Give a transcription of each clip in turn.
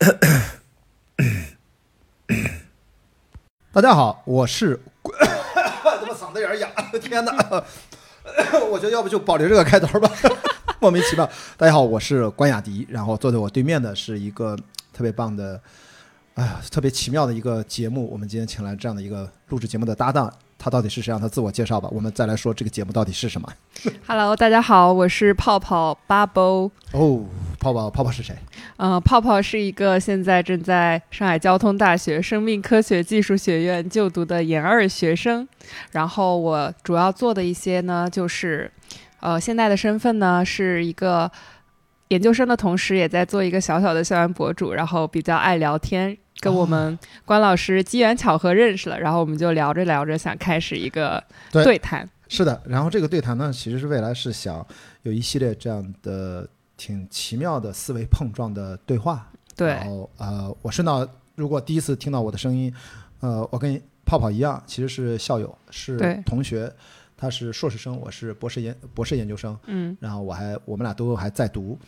大家好，我是，怎么嗓子有点哑？天哪！我觉得要不就保留这个开头吧，莫名其妙。大家好，我是关雅迪，然后坐在我对面的是一个特别棒的，哎呀，特别奇妙的一个节目。我们今天请来这样的一个录制节目的搭档，他到底是谁？让他自我介绍吧。我们再来说这个节目到底是什么。Hello，大家好，我是泡泡 Bubble。哦，泡泡，泡泡是谁？呃，泡泡是一个现在正在上海交通大学生命科学技术学院就读的研二学生。然后我主要做的一些呢，就是呃，现在的身份呢是一个研究生的同时，也在做一个小小的校园博主，然后比较爱聊天。跟我们关老师机缘巧合认识了，然后我们就聊着聊着，想开始一个对对谈。是的，然后这个对谈呢，其实是未来是想有一系列这样的挺奇妙的思维碰撞的对话。对然，后呃，我顺道如果第一次听到我的声音，呃，我跟泡泡一样，其实是校友，是同学。他是硕士生，我是博士研博士研究生，嗯，然后我还我们俩都还在读。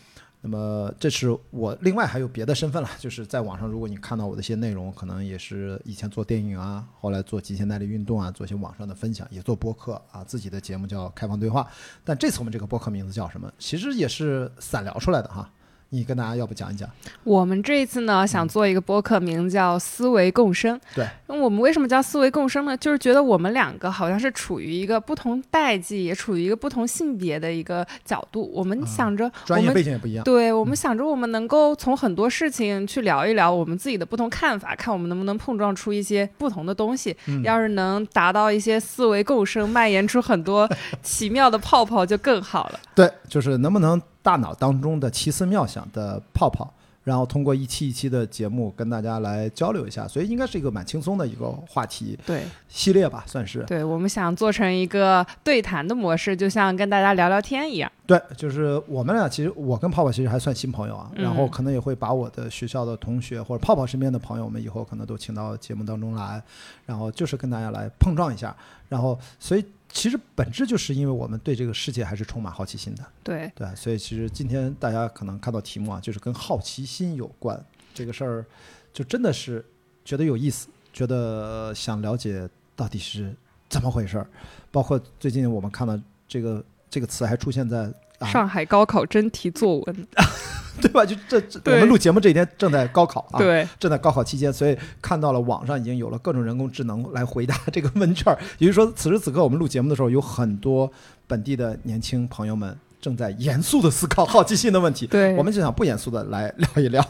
那么这是我另外还有别的身份了，就是在网上，如果你看到我的一些内容，可能也是以前做电影啊，后来做极限耐力运动啊，做一些网上的分享，也做播客啊，自己的节目叫开放对话。但这次我们这个播客名字叫什么？其实也是散聊出来的哈。你跟大家要不讲一讲？我们这一次呢，想做一个播客，名叫“思维共生”。对，那我们为什么叫“思维共生”呢？就是觉得我们两个好像是处于一个不同代际，也处于一个不同性别的一个角度。我们想着，专业背景也不一样。对我们想着，我们能够从很多事情去聊一聊我们自己的不同看法，看我们能不能碰撞出一些不同的东西。嗯要是能达到一些思维共生，蔓延出很多奇妙的泡泡，就更好了。对，就是能不能大脑当中的奇思妙想的泡泡，然后通过一期一期的节目跟大家来交流一下，所以应该是一个蛮轻松的一个话题对。系列吧，算是。对，我们想做成一个对谈的模式，就像跟大家聊聊天一样。对，就是我们俩其实我跟泡泡其实还算新朋友啊，嗯然后可能也会把我的学校的同学或者泡泡身边的朋友们以后可能都请到节目当中来，然后就是跟大家来碰撞一下，然后所以其实本质就是因为我们对这个世界还是充满好奇心的。对，对，所以其实今天大家可能看到题目啊，就是跟好奇心有关这个事儿，就真的是觉得有意思，觉得想了解到底是怎么回事儿。包括最近我们看到这个这个词还出现在啊，上海高考真题作文，对吧？就这这我们录节目这几天正在高考啊，对正在高考期间，所以看到了网上已经有了各种人工智能来回答这个问卷儿。也就是说，此时此刻我们录节目的时候，有很多本地的年轻朋友们正在严肃的思考好奇心的问题。对，我们就想不严肃的来聊一聊，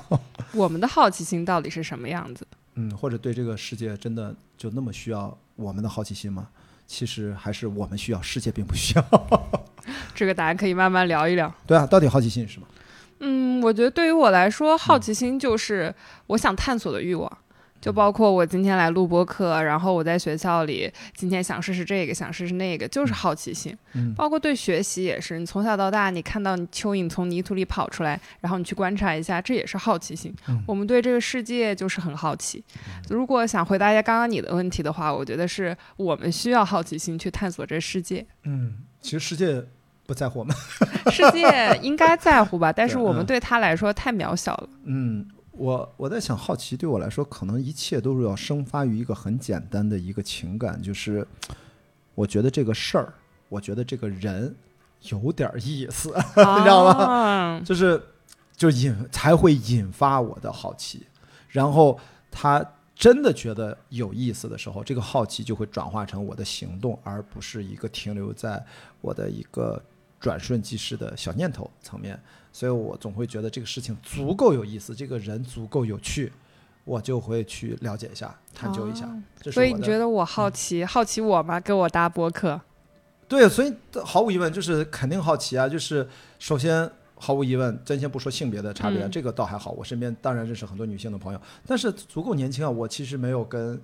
我们的好奇心到底是什么样子？嗯，或者对这个世界真的就那么需要我们的好奇心吗？其实还是我们需要，世界并不需要。这个答案可以慢慢聊一聊。对啊，到底好奇心是什么？嗯，我觉得对于我来说，好奇心就是我想探索的欲望。就包括我今天来录播课，然后我在学校里今天想试试这个，想试试那个，就是好奇心。嗯包括对学习也是，你从小到大，你看到你蚯蚓从泥土里跑出来，然后你去观察一下，这也是好奇心。嗯我们对这个世界就是很好奇。如果想回答一下刚刚你的问题的话，我觉得是我们需要好奇心去探索这世界。嗯，其实世界不在乎我们。世界应该在乎吧，但是我们对他来说太渺小了。嗯，我我在想，好奇对我来说，可能一切都是要生发于一个很简单的一个情感，就是我觉得这个事儿，我觉得这个人有点儿意思，你知道吗吗？就是就引才会引发我的好奇，然后他真的觉得有意思的时候，这个好奇就会转化成我的行动，而不是一个停留在我的一个转瞬即逝的小念头层面。所以我总会觉得这个事情足够有意思，这个人足够有趣，我就会去了解一下、探究一下。哦所以你觉得我好奇，好奇我吗？跟我搭播客。对，所以毫无疑问就是肯定好奇啊。就是首先毫无疑问，咱先不说性别的差别，嗯这个倒还好。我身边当然认识很多女性的朋友，但是足够年轻啊。我其实没有跟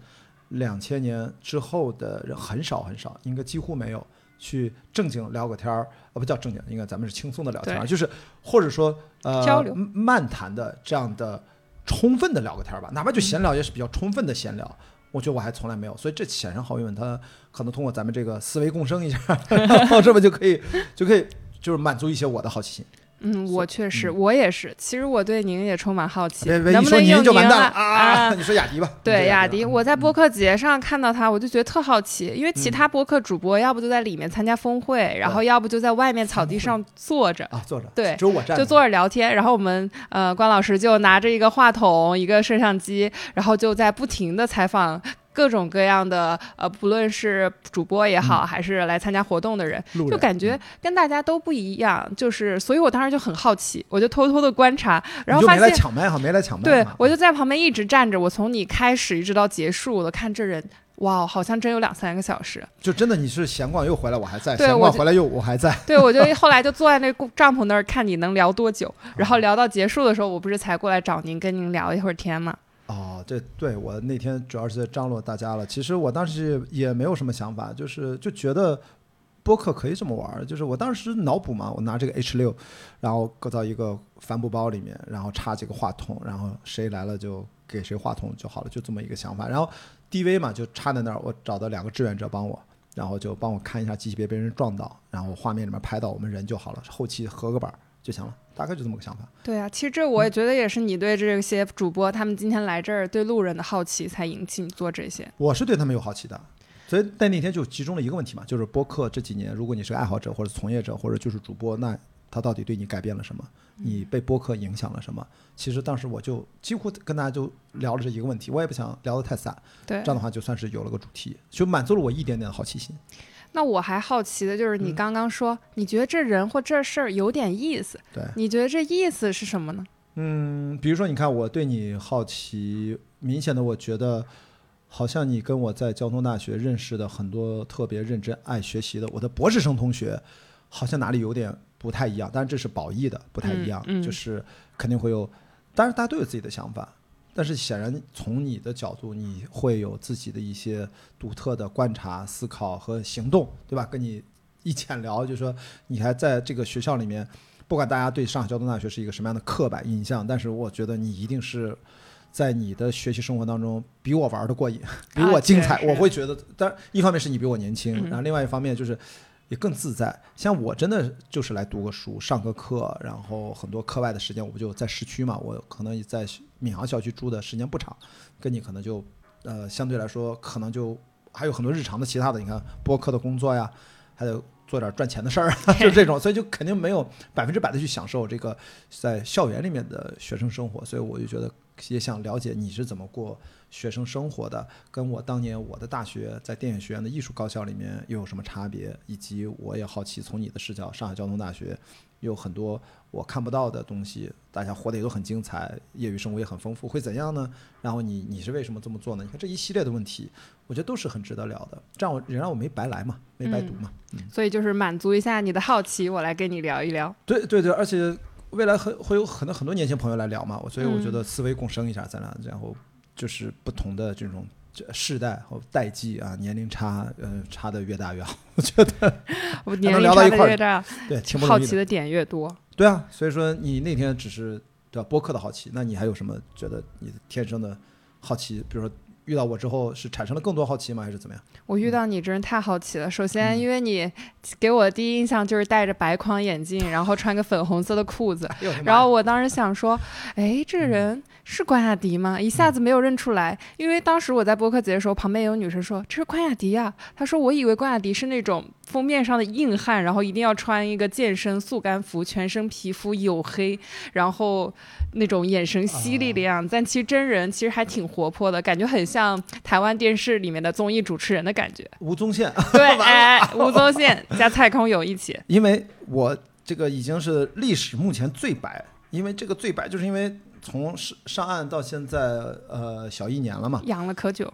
两千年之后的人很少很少，应该几乎没有去正经聊个天儿，啊，不叫正经，应该咱们是轻松的聊天儿，就是或者说呃交流漫谈的这样的充分的聊个天儿吧，哪怕就闲聊也是比较充分的闲聊。我觉得我还从来没有，所以这显然毫无疑问，他可能通过咱们这个思维共生一下，然后这么就可以就可以就是满足一些我的好奇心。嗯，我确实，嗯我也是。其实我对您也充满好奇，别别能不能用您就完蛋了啊？啊！你说雅迪吧，对雅迪，我在播客节上看到他，我就觉得特好奇，因为其嗯他播客主播要不就在里面参加峰会，然后要不就在外面草地上坐着。啊，坐着，对只有我站，就坐着聊天，然后我们呃关老师就拿着一个话筒、一个摄像机，然后就在不停的采访各种各样的呃，不论是主播也好，嗯还是来参加活动的人，就感觉跟大家都不一样。就是，所以我当时就很好奇，我就偷偷的观察，然后发现没来。抢麦哈，没来抢麦对，我就在旁边一直站着，我从你开始一直到结束，我都看这人，哇，好像真有两三个小时。就真的你是闲逛又回来，我还在；对闲逛回来又我还在。对，我就后来就坐在那帐篷那儿看你能聊多久，然后聊到结束的时候，我不是才过来找您跟您聊一会儿天嘛。哦，这对我那天主要是在张罗大家了。其实我当时也没有什么想法，就是就觉得播客可以这么玩儿。就是我当时脑补嘛，我拿这个 H 六，然后搁到一个帆布包里面，然后插几个话筒，然后谁来了就给谁话筒就好了，就这么一个想法。然后 DV 嘛就插在那儿，我找到两个志愿者帮我。然后就帮我看一下机器别被人撞到，然后画面里面拍到我们人就好了，后期合个板儿就行了，大概就这么个想法。对啊，其实这我也觉得也是你对这些主播他们今天来这儿对路人的好奇才引起你做这些。我是对他们有好奇的，所以在那天就集中了一个问题嘛，就是播客这几年，如果你是个爱好者或者从业者或者就是主播，那他到底对你改变了什么？你被播客影响了什么？其实当时我就几乎跟大家就聊了这一个问题，我也不想聊得太散，对这，样的话就算是有了个主题，就满足了我一点点的好奇心。那我还好奇的就是你嗯刚刚说，你觉得这人或这事儿有点意思，对，你觉得这意思是什么呢？嗯，比如说你看我对你好奇，明显的我觉得。好像你跟我在交通大学认识的很多特别认真爱学习的我的博士生同学，好像哪里有点不太一样。但是这是褒义的，不太一样，嗯嗯就是肯定会有。当然大家都有自己的想法，但是显然从你的角度，你会有自己的一些独特的观察、思考和行动，对吧？跟你一浅聊，就是说你还在这个学校里面，不管大家对上海交通大学是一个什么样的刻板印象，但是我觉得你一定是。在你的学习生活当中，比我玩的过瘾，比我精彩。我会觉得，当然一方面是你比我年轻，嗯然后另外一方面就是也更自在。像我真的就是来读个书、上个课，然后很多课外的时间，我不就在市区嘛？我可能也在闵行校区住的时间不长，跟你可能就呃相对来说可能就还有很多日常的其他的，你看播客的工作呀，还得做点赚钱的事儿，就这种，所以就肯定没有百分之百的去享受这个在校园里面的学生生活，所以我就觉得也想了解你是怎么过学生生活的，跟我当年我的大学在电影学院的艺术高校里面又有什么差别，以及我也好奇从你的视角，上海交通大学有很多我看不到的东西，大家活得也都很精彩，业余生活也很丰富，会怎样呢？然后你你是为什么这么做呢？你看这一系列的问题，我觉得都是很值得聊的，这样我也让我没白来嘛，没白读嘛。嗯所以就是满足一下你的好奇，我来跟你聊一聊。对对对，而且未来很会有很多很多年轻朋友来聊嘛，我所以我觉嗯得思维共生一下，咱俩然后就是不同的这种这世代和代际啊，年龄差，呃，差的越大越好。我觉得 我年能龄差聊到一块儿的越大，对。好奇的点越多。对啊，所以说你那天只是对吧播客的好奇，那你还有什么觉得你天生的好奇？比如说遇到我之后是产生了更多好奇吗？还是怎么样？我遇到你真是太好奇了。首先，嗯因为你给我的第一印象就是戴着白框眼镜，然后穿个粉红色的裤子。然后我当时想说，哎，这人是关雅迪吗？一下子没有认出来，因为当时我在播客节的时候，旁边有女生说这是关雅迪呀、她说我以为关雅迪是那种封面上的硬汉，然后一定要穿一个健身速干服，全身皮肤黝黑，然后那种眼神犀利的样子。但其实真人其实还挺活泼的，感觉很像台湾电视里面的综艺主持人的感觉。吴宗宪，对，哎，吴宗宪加蔡康永一起。因为我这个已经是历史目前最白，因为这个最白，就是因为从上上岸到现在，呃，小一年了嘛，养了可久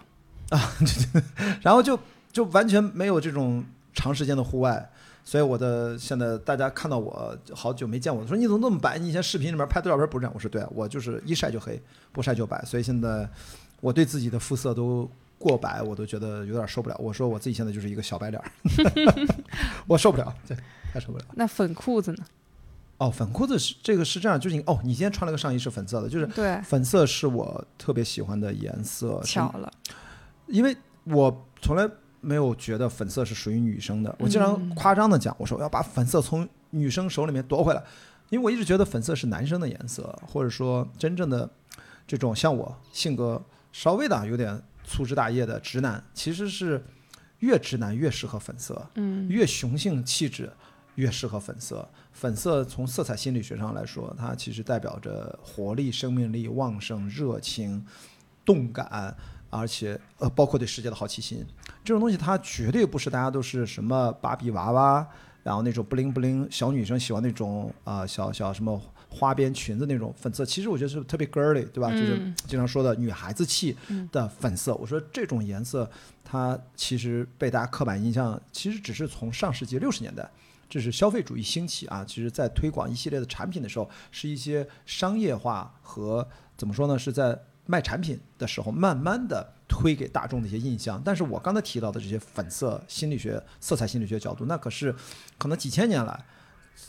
啊，然后就就完全没有这种长时间的户外，所以我的现在大家看到我好久没见我，说你怎么那么白？你以前视频里面拍的照片不是这样？我说对啊，我就是一晒就黑，不晒就白，所以现在我对自己的肤色都。过白我都觉得有点受不了，我说我自己现在就是一个小白脸儿，我受不了，对，太受不了。那粉裤子呢？哦，粉裤子是这个是这样，就是你哦，你今天穿了个上衣是粉色的，就是对，粉色是我特别喜欢的颜色，巧了，因为我从来没有觉得粉色是属于女生的，我经常嗯夸张的讲，我说我要把粉色从女生手里面夺回来。因为我一直觉得粉色是男生的颜色，或者说真正的这种像我性格稍微的有点粗枝大叶的直男，其实是越直男越适合粉色，嗯越雄性气质越适合粉色。粉色从色彩心理学上来说，它其实代表着活力、生命力、旺盛、热情、动感，而且呃，包括对世界的好奇心。这种东西它绝对不是大家都是什么芭比娃娃，然后那种不灵不灵小女生喜欢那种啊、小小什么花边裙子那种粉色。其实我觉得是特别 girly，对吧？就是嗯经常说的女孩子气的粉色。我说这种颜色，它其实被大家刻板印象，其实只是从上世纪六十年代。这是消费主义兴起啊，其实在推广一系列的产品的时候，是一些商业化和怎么说呢？是在卖产品的时候，慢慢的推给大众的一些印象。但是我刚才提到的这些粉色心理学、色彩心理学角度，那可是可能几千年来，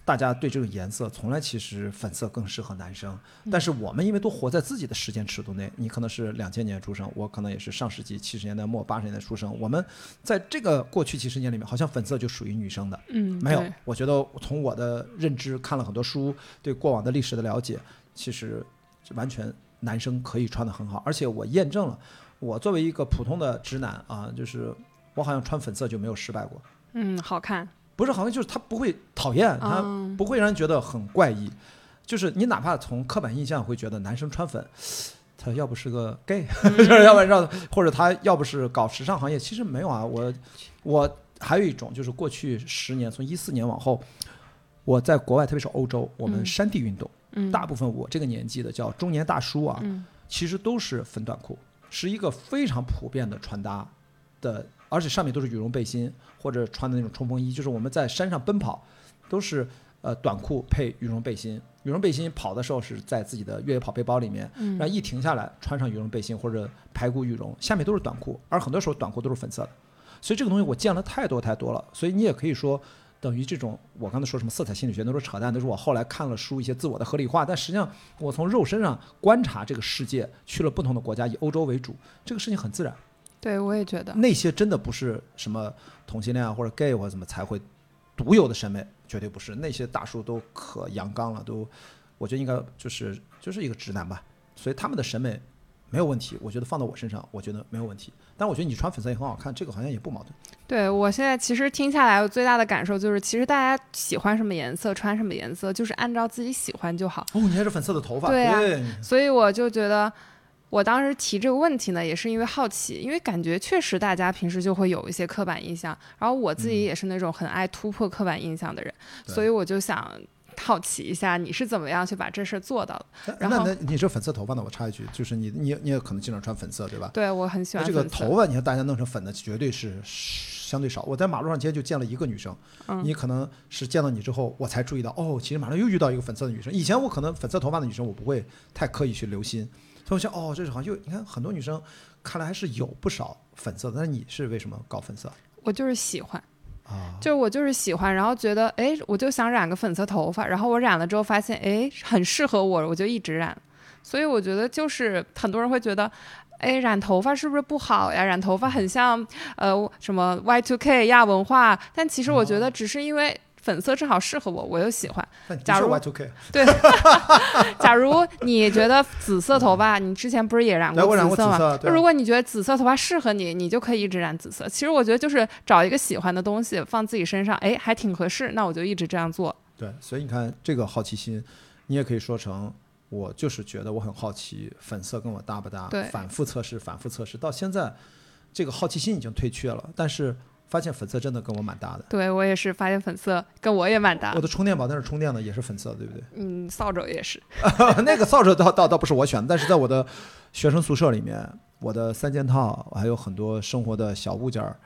大家对这种颜色从来其实粉色更适合男生。但是我们因为都活在自己的时间尺度内，你可能是两千年出生，我可能也是上世纪七十年代末八十年代出生。我们在这个过去几十年里面，好像粉色就属于女生的。嗯，没有，我觉得从我的认知看了很多书，对过往的历史的了解，其实完全男生可以穿的很好，而且我验证了，我作为一个普通的直男啊，就是我好像穿粉色就没有失败过，嗯，好看，不是好像就是他不会讨厌，他嗯不会让人觉得很怪异，就是你哪怕从刻板印象会觉得男生穿粉。他要不是个 gay，就是要不然让，或者他要不是搞时尚行业，其实没有啊。我我还有一种就是过去十年，从一四年往后，我在国外，特别是欧洲，我们嗯山地运动，嗯，大部分我这个年纪的叫中年大叔啊，嗯其实都是粉短裤，是一个非常普遍的穿搭的，而且上面都是羽绒背心或者穿的那种冲锋衣，就是我们在山上奔跑，都是呃短裤配羽绒背心，羽绒背心跑的时候是在自己的越野跑背包里面，嗯然后一停下来穿上羽绒背心或者排骨羽绒，下面都是短裤，而很多时候短裤都是粉色的，所以这个东西我见了太多太多了，所以你也可以说。等于这种，我刚才说什么色彩心理学，那都是扯淡，都是我后来看了书一些自我的合理化。但实际上，我从肉身上观察这个世界，去了不同的国家，以欧洲为主，这个事情很自然。对我也觉得，那些真的不是什么同性恋啊或者 gay 或者怎么才会独有的审美，绝对不是。那些大叔都可阳刚了，都我觉得应该就是就是一个直男吧，所以他们的审美没有问题。我觉得放到我身上，我觉得没有问题。但我觉得你穿粉色也很好看，这个好像也不矛盾。对我现在其实听下来，我最大的感受就是，其实大家喜欢什么颜色，穿什么颜色，就是按照自己喜欢就好。哦，你还是粉色的头发，对啊所以我就觉得，我当时提这个问题呢，也是因为好奇，因为感觉确实大家平时就会有一些刻板印象，然后我自己也是那种很爱突破刻板印象的人，对所以我就想。好奇一下，你是怎么样去把这事儿做到的？然后那那你这粉色头发呢？我插一句，就是你你你也可能经常穿粉色，对吧？对我很喜欢这个头发，你看大家弄成粉的，绝对是相对少。我在马路上今天就见了一个女生，嗯你可能是见到你之后，我才注意到，哦，其实马上又遇到一个粉色的女生。以前我可能粉色头发的女生，我不会太刻意去留心，所以我想，哦，这是好像又你看很多女生，看来还是有不少粉色的。那你是为什么搞粉色我就是喜欢，就是我就是喜欢，然后觉得哎，我就想染个粉色头发，然后我染了之后发现哎很适合我，我就一直染。所以我觉得就是很多人会觉得，哎，染头发是不是不好呀？染头发很像呃什么 Y2K 亚文化，但其实我觉得只是因为粉色正好适合我，我又喜欢。假如 Y2K，假如你觉得紫色头发，你之前不是也染过紫色吗？如果你觉得紫色头发适合你，你就可以一直染紫色。其实我觉得就是找一个喜欢的东西放自己身上，哎，还挺合适，那我就一直这样做。对，所以你看这个好奇心，你也可以说成我就是觉得我很好奇粉色跟我搭不搭，对反复测试，反复测试，到现在这个好奇心已经退却了，但是发现粉色真的跟我蛮搭的。对我也是发现粉色跟我也蛮搭我，的充电宝在那是充电的也是粉色，对不对？嗯，扫帚也是。那个扫帚倒倒倒不是我选的，但是在我的学生宿舍里面，我的三件套还有很多生活的小物件儿，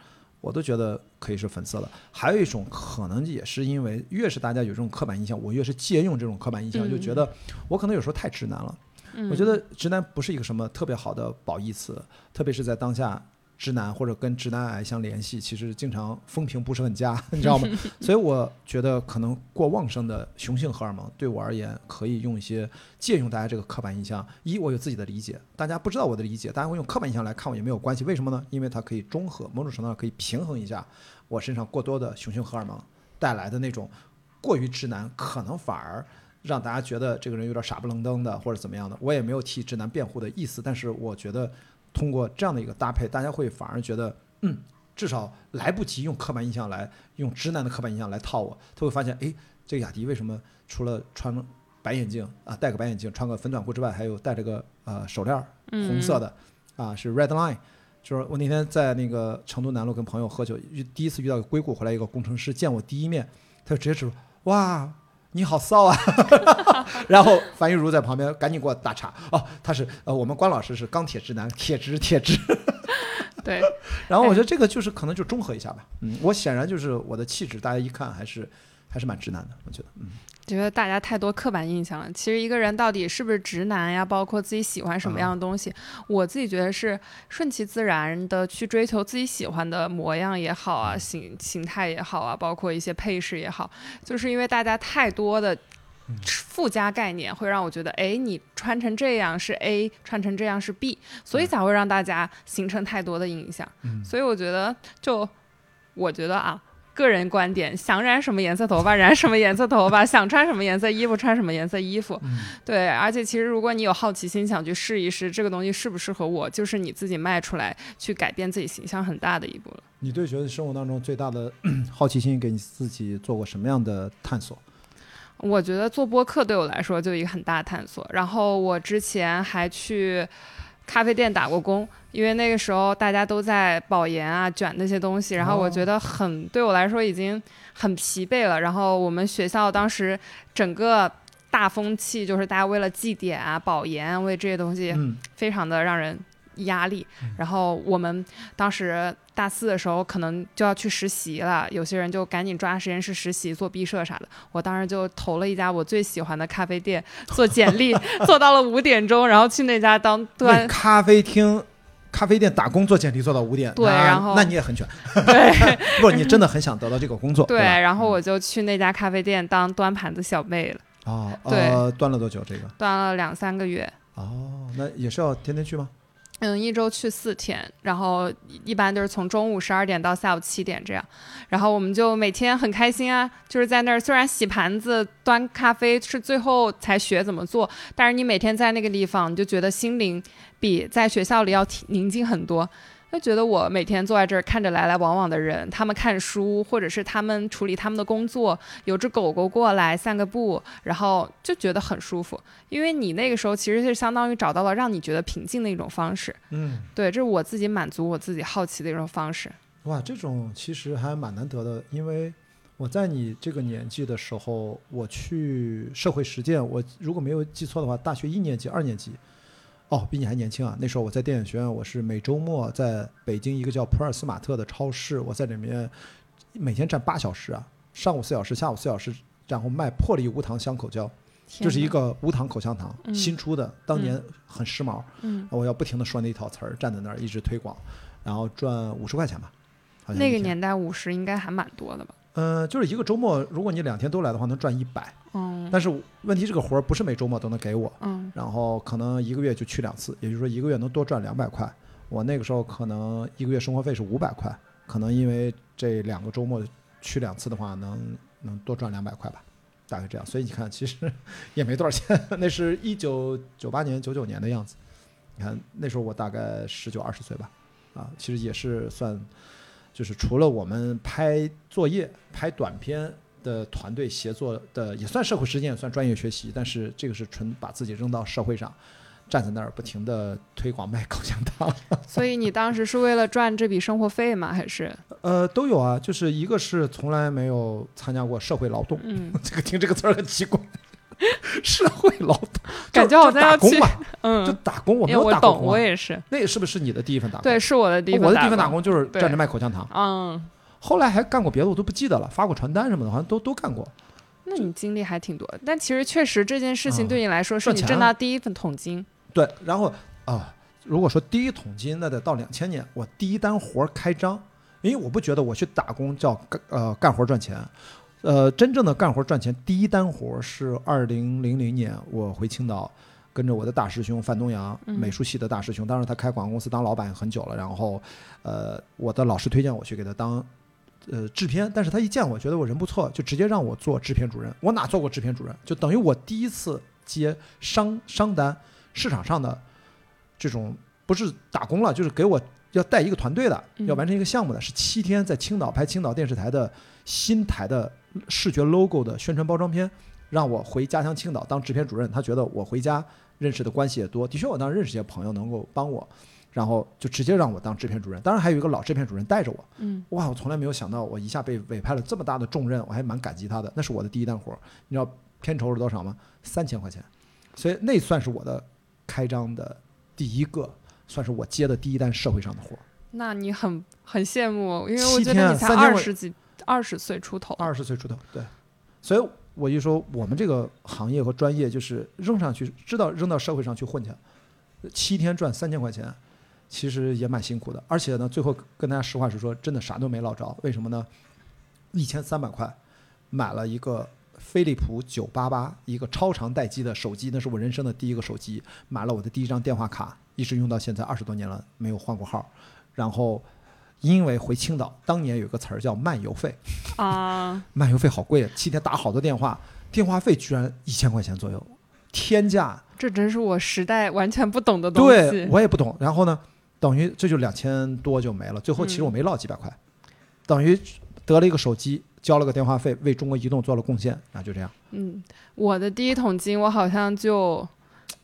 我都觉得可以是粉色的。还有一种可能也是因为越是大家有这种刻板印象，我越是借用这种刻板印象，嗯就觉得我可能有时候太直男了。嗯、我觉得直男不是一个什么特别好的褒义词，特别是在当下，直男或者跟直男癌相联系，其实经常风评不是很佳，你知道吗？所以我觉得可能过旺盛的雄性荷尔蒙对我而言，可以用一些借用大家这个刻板印象。一，我有自己的理解，大家不知道我的理解，大家会用刻板印象来看我也没有关系。为什么呢？因为它可以中和，某种程度上可以平衡一下我身上过多的雄性荷尔蒙带来的那种过于直男，可能反而让大家觉得这个人有点傻不愣登的或者怎么样的。我也没有替直男辩护的意思，但是我觉得通过这样的一个搭配，大家会反而觉得，嗯，至少来不及用刻板印象来用直男的刻板印象来套我，他会发现，哎，这个雅迪为什么除了穿白眼镜啊，戴个白眼镜，穿个粉短裤之外，还有戴着个呃手链儿，红色的，啊，是 Red Line。就是我那天在那个成都南路跟朋友喝酒，遇第一次遇到硅谷回来一个工程师，见我第一面，他就直接指哇，你好骚啊！然后樊玉茹在旁边赶紧给我打岔，哦，他是呃，我们关老师是钢铁直男，铁直铁直。对。然后我觉得这个就是可能就中和一下吧，嗯，我显然就是我的气质，大家一看还是还是蛮直男的，我觉得，嗯。觉得大家太多刻板印象了。其实一个人到底是不是直男呀？包括自己喜欢什么样的东西，我自己觉得是顺其自然的去追求自己喜欢的模样也好啊，形形态也好啊，包括一些配饰也好，就是因为大家太多的附加概念，会让我觉得，哎，你穿成这样是 A，穿成这样是 B，所以才会让大家形成太多的印象。所以我觉得，就我觉得啊。个人观点，想染什么颜色头发染什么颜色头发，想穿什么颜色衣服穿什么颜色衣服。对，而且其实如果你有好奇心，想去试一试这个东西适不适合我，就是你自己迈出来去改变自己形象很大的一步了。你对觉得生活当中最大的 好奇心，给你自己做过什么样的探索？我觉得做播客对我来说就一个很大的探索。然后我之前还去。咖啡店打过工，因为那个时候大家都在保研啊，卷那些东西，然后我觉得很对我来说已经很疲惫了。然后我们学校当时整个大风气就是大家为了绩点啊、保研，为这些东西非常的让人。压力，然后我们当时大四的时候可能就要去实习了，有些人就赶紧抓实验室实习做毕设啥的。我当时就投了一家我最喜欢的咖啡店，做简历 做到了五点钟，然后去那家当端咖啡厅、咖啡店打工做简历做到五点。对，然后那你也很卷。对，不，你真的很想得到这个工作。对，然后我就去那家咖啡店当端盘子小妹了。哦，对，端了多久这个？端了两三个月。哦，那也是要天天去吗？嗯，一周去四天，然后一般都是从中午十二点到下午七点这样，然后我们就每天很开心啊，就是在那儿虽然洗盘子、端咖啡是最后才学怎么做，但是你每天在那个地方，你就觉得心灵比在学校里要宁静很多。就觉得我每天坐在这儿看着来来往往的人，他们看书，或者是他们处理他们的工作，有只狗狗过来散个步，然后就觉得很舒服。因为你那个时候其实是相当于找到了让你觉得平静的一种方式。嗯，对，这是我自己满足我自己好奇的一种方式。哇，这种其实还蛮难得的，因为我在你这个年纪的时候，我去社会实践，我如果没有记错的话，大学一年级、二年级。哦，比你还年轻啊！那时候我在电影学院，我是每周末在北京一个叫普尔斯马特的超市，我在里面每天站八小时啊，上午四小时，下午四小时，然后卖破例无糖香口胶，就是一个无糖口香糖，新出的，当年很时髦。嗯，我要不停的说那一套词儿，站在那儿一直推广，然后赚五十块钱吧。那个年代五十应该还蛮多的吧？嗯，就是一个周末，如果你两天都来的话，能赚一百。嗯，但是问题这个活儿不是每周末都能给我。嗯，然后可能一个月就去两次，也就是说一个月能多赚两百块。我那个时候可能一个月生活费是五百块，可能因为这两个周末去两次的话，能能多赚两百块吧，大概这样。所以你看，其实也没多少钱。那是一九九八年、九九年的样子。你看那时候我大概十九二十岁吧，啊，其实也是算。就是除了我们拍作业、拍短片的团队协作的，也算社会实践，也算专业学习。但是这个是纯把自己扔到社会上，站在那儿不停的推广卖口香糖。所以你当时是为了赚这笔生活费吗？还是？呃，都有啊。就是一个是从来没有参加过社会劳动，嗯，这个听这个词儿很奇怪。社会劳动，感觉好像要去，嗯，就打工。我没有打工，我也是。那个是不是你的第一份打工？对，是我的第一份。我的第一份打工就是站着卖口香糖。嗯，后来还干过别的，我都不记得了。发过传单什么的，好像都都干过。那你经历还挺多。但其实确实这件事情对你来说是你挣到第一份桶金。对，然后啊，如果说第一桶金，那得到两千年，我第一单活开张，因为我不觉得我去打工叫干呃干活赚钱。呃，真正的干活赚钱第一单活是二零零零年，我回青岛，跟着我的大师兄范东阳，美术系的大师兄，当时他开广告公司当老板很久了，然后，呃，我的老师推荐我去给他当呃制片，但是他一见我觉得我人不错，就直接让我做制片主任。我哪做过制片主任？就等于我第一次接商商单市场上的这种不是打工了，就是给我要带一个团队的，嗯要完成一个项目的，是七天在青岛拍青岛电视台的新台的视觉 logo 的宣传包装片，让我回家乡青岛当制片主任。他觉得我回家认识的关系也多，的确我当时认识一些朋友能够帮我，然后就直接让我当制片主任。当然还有一个老制片主任带着我。嗯哇，我从来没有想到我一下被委派了这么大的重任，我还蛮感激他的。那是我的第一单活儿，你知道片酬是多少吗？三千块钱，所以那算是我的开张的第一个，算是我接的第一单社会上的活儿。那你很很羡慕，因为我觉得你才二十几、二十岁出头。二十岁出头，对。所以我就说，我们这个行业和专业就是扔上去，知道扔到社会上去混去，七天赚三千块钱，其实也蛮辛苦的。而且呢，最后跟大家实话实说，真的啥都没捞着。为什么呢？一千三百块买了一个飞利浦九八八，一个超长待机的手机，那是我人生的第一个手机，买了我的第一张电话卡，一直用到现在二十多年了，没有换过号。然后因为回青岛，当年有个词儿叫漫游费。啊，漫游费好贵，啊，七天打好多电话，电话费居然一千块钱左右，天价。这真是我时代完全不懂的东对西。我也不懂。然后呢，等于这就两千多就没了。最后其实我没落几百块，等于得了一个手机，交了个电话费，为中国移动做了贡献，那就这样。嗯，我的第一桶金，我好像就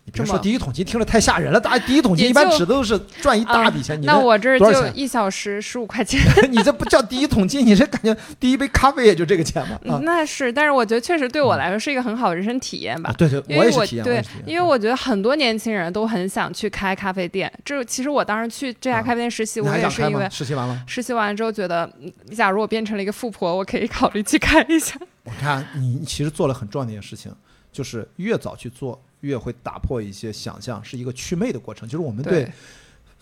你别这么说第一桶金，听着太吓人了。大家第一桶金一般指的都是赚一大笔钱，你那我这就一小时十五块钱。你这不叫第一桶金，你这感觉第一杯咖啡也就这个钱嘛 啊嗯那是，但是我觉得确实对我来说是一个很好的人生体验吧。啊！对对，我也是体验，我对。因为我觉得很多年轻人都很想去开咖啡店。这其实我当时去这家啊咖啡店实习，我？也是因为实习完了。实习完了之后觉得，嗯假如我变成了一个富婆，我可以考虑去开一下。我看你其实做了很重要的一件事情，就是越早去做，越会打破一些想象，是一个祛魅的过程。就是我们对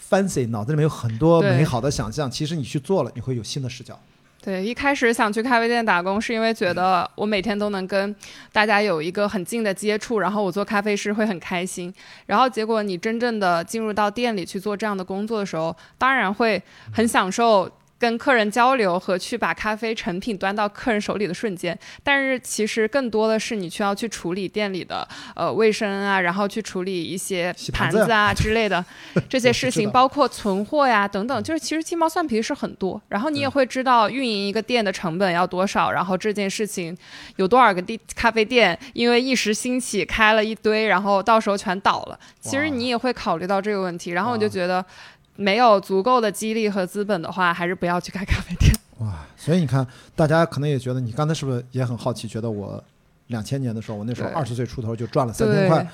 fancy 脑子里面有很多美好的想象，其实你去做了，你会有新的视角。对，一开始想去咖啡店打工，是因为觉得我每天都能跟大家有一个很近的接触，然后我做咖啡师会很开心。然后结果你真正的进入到店里去做这样的工作的时候，当然会很享受。跟客人交流和去把咖啡成品端到客人手里的瞬间，但是其实更多的是你需要去处理店里的呃卫生啊，然后去处理一些盘子啊之类的 这些事情，包括存货呀等等，就是其实鸡毛蒜皮是很多。然后你也会知道运营一个店的成本要多少，然后这件事情有多少个地咖啡店因为一时兴起开了一堆，然后到时候全倒了。其实你也会考虑到这个问题，然后我就觉得。没有足够的激励和资本的话，还是不要去开咖啡店。哇，所以你看，大家可能也觉得，你刚才是不是也很好奇？觉得我两千年的时候，我那时候二十岁出头就赚了三千块，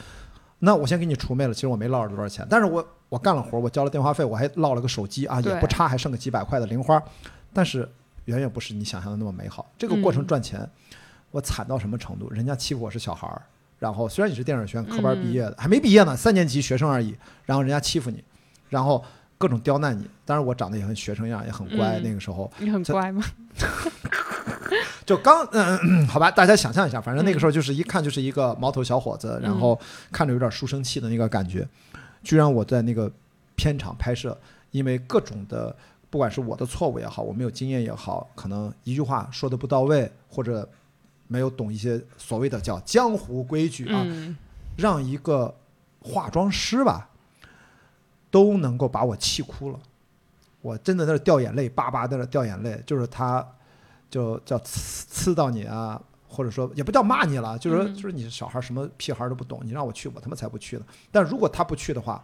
那我先给你除魅了。其实我没捞着多少钱，但是我我干了活，我交了电话费，我还落了个手机啊，也不差，还剩个几百块的零花。但是远远不是你想象的那么美好。这个过程嗯赚钱，我惨到什么程度？人家欺负我是小孩儿，然后虽然你是电影学院科班毕业的，还没毕业呢，三年级学生而已，然后人家欺负你，然后各种刁难你。当然我长得也很学生样，也很乖，嗯那个时候你很乖吗？就刚嗯、嗯好吧，大家想象一下，反正那个时候就是一看就是一个毛头小伙子，然后看着有点书生气的那个感觉。居然我在那个片场拍摄，因为各种的，不管是我的错误也好，我没有经验也好，可能一句话说的不到位，或者没有懂一些所谓的叫江湖规矩啊，嗯，让一个化妆师吧，都能够把我气哭了。我真的在那掉眼泪，巴巴在那掉眼泪，就是他，就叫呲呲到你啊，或者说也不叫骂你了，就是就是你小孩什么屁孩都不懂，你让我去，我他妈才不去呢。但如果他不去的话，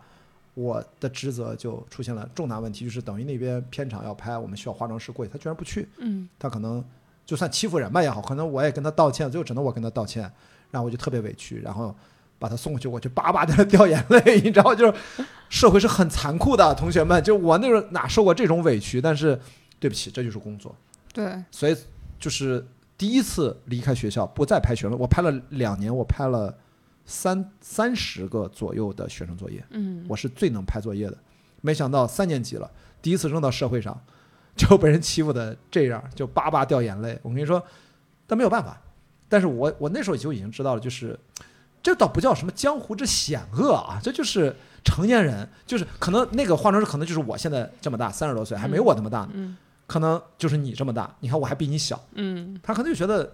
我的职责就出现了重大问题，就是等于那边片场要拍，我们需要化妆师过去，他居然不去，嗯，他可能就算欺负人吧也好，可能我也跟他道歉，最后只能我跟他道歉，然后我就特别委屈，然后把他送过去，我就叭叭在那掉眼泪，你知道，就是社会是很残酷的，同学们，就我那时候哪受过这种委屈，但是对不起，这就是工作，对，所以就是第一次离开学校不再拍学生，我拍了两年，我拍了三三十个左右的学生作业，嗯，我是最能拍作业的，没想到三年级了，第一次扔到社会上，就被人欺负的这样，就叭叭掉眼泪。我跟你说，但没有办法，但是我我那时候就已经知道了，就是这倒不叫什么江湖之险恶啊，这就是成年人，就是可能那个化妆师可能就是我现在这么大，三十多岁，还没我那么大呢。嗯可能就是你这么大，你看我还比你小，嗯他可能就觉得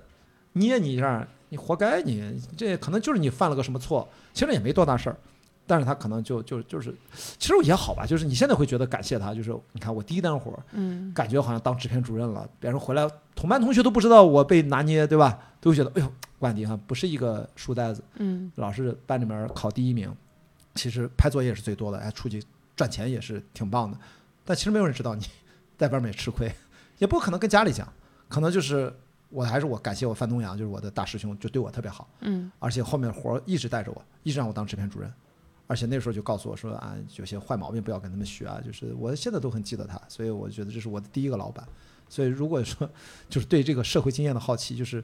捏你一下，你活该你，这可能就是你犯了个什么错，其实也没多大事儿。但是他可能就就就是，其实也好吧，就是你现在会觉得感谢他，就是你看我第一单活儿，嗯感觉好像当制片主任了，别人回来同班同学都不知道我被拿捏，对吧？都会觉得哎呦，冠迪哈不是一个书呆子，嗯老是班里面考第一名，其实拍作业也是最多的，哎，出去赚钱也是挺棒的。但其实没有人知道你 在外面也吃亏，也不可能跟家里讲，可能就是我还是我感谢我范东阳，就是我的大师兄，就对我特别好，嗯而且后面活儿一直带着我，一直让我当制片主任。而且那时候就告诉我说啊，有些坏毛病不要跟他们学啊，就是我现在都很记得他，所以我觉得这是我的第一个老板。所以如果说就是对这个社会经验的好奇，就是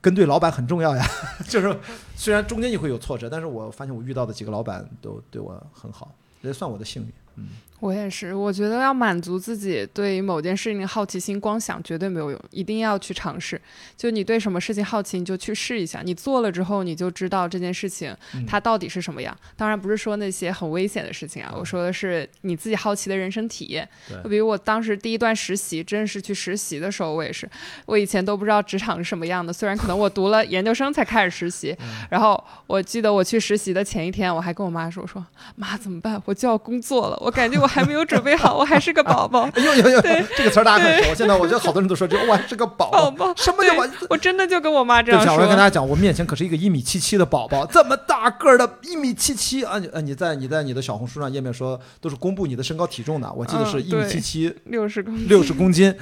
跟对老板很重要呀。就是虽然中间也会有挫折，但是我发现我遇到的几个老板都对我很好，也算我的幸运。嗯，我也是，我觉得要满足自己对于某件事情的好奇心，光想绝对没有用，一定要去尝试。就你对什么事情好奇，你就去试一下。你做了之后，你就知道这件事情嗯它到底是什么样。当然不是说那些很危险的事情啊，我说的是你自己好奇的人生体验。就比如我当时第一段实习，正式去实习的时候，我也是，我以前都不知道职场是什么样的。虽然可能我读了研究生才开始实习，然后我记得我去实习的前一天，我还跟我妈说：“我说妈怎么办？我就要工作了，我感觉我还没有准备好，我还是个宝宝。”哎呦呦呦，这个词儿大家很熟。现在我觉得好多人都说这我还是个宝宝宝什么叫我？我真的就跟我妈这样对不起啊，我要跟大。家讲，我面前可是一个一米七七的宝宝，这么大个儿的，一米七七啊！你呃你在你在你的小红书上页面说都是公布你的身高体重的，我记得是嗯一米七七，六十公斤，六十公斤。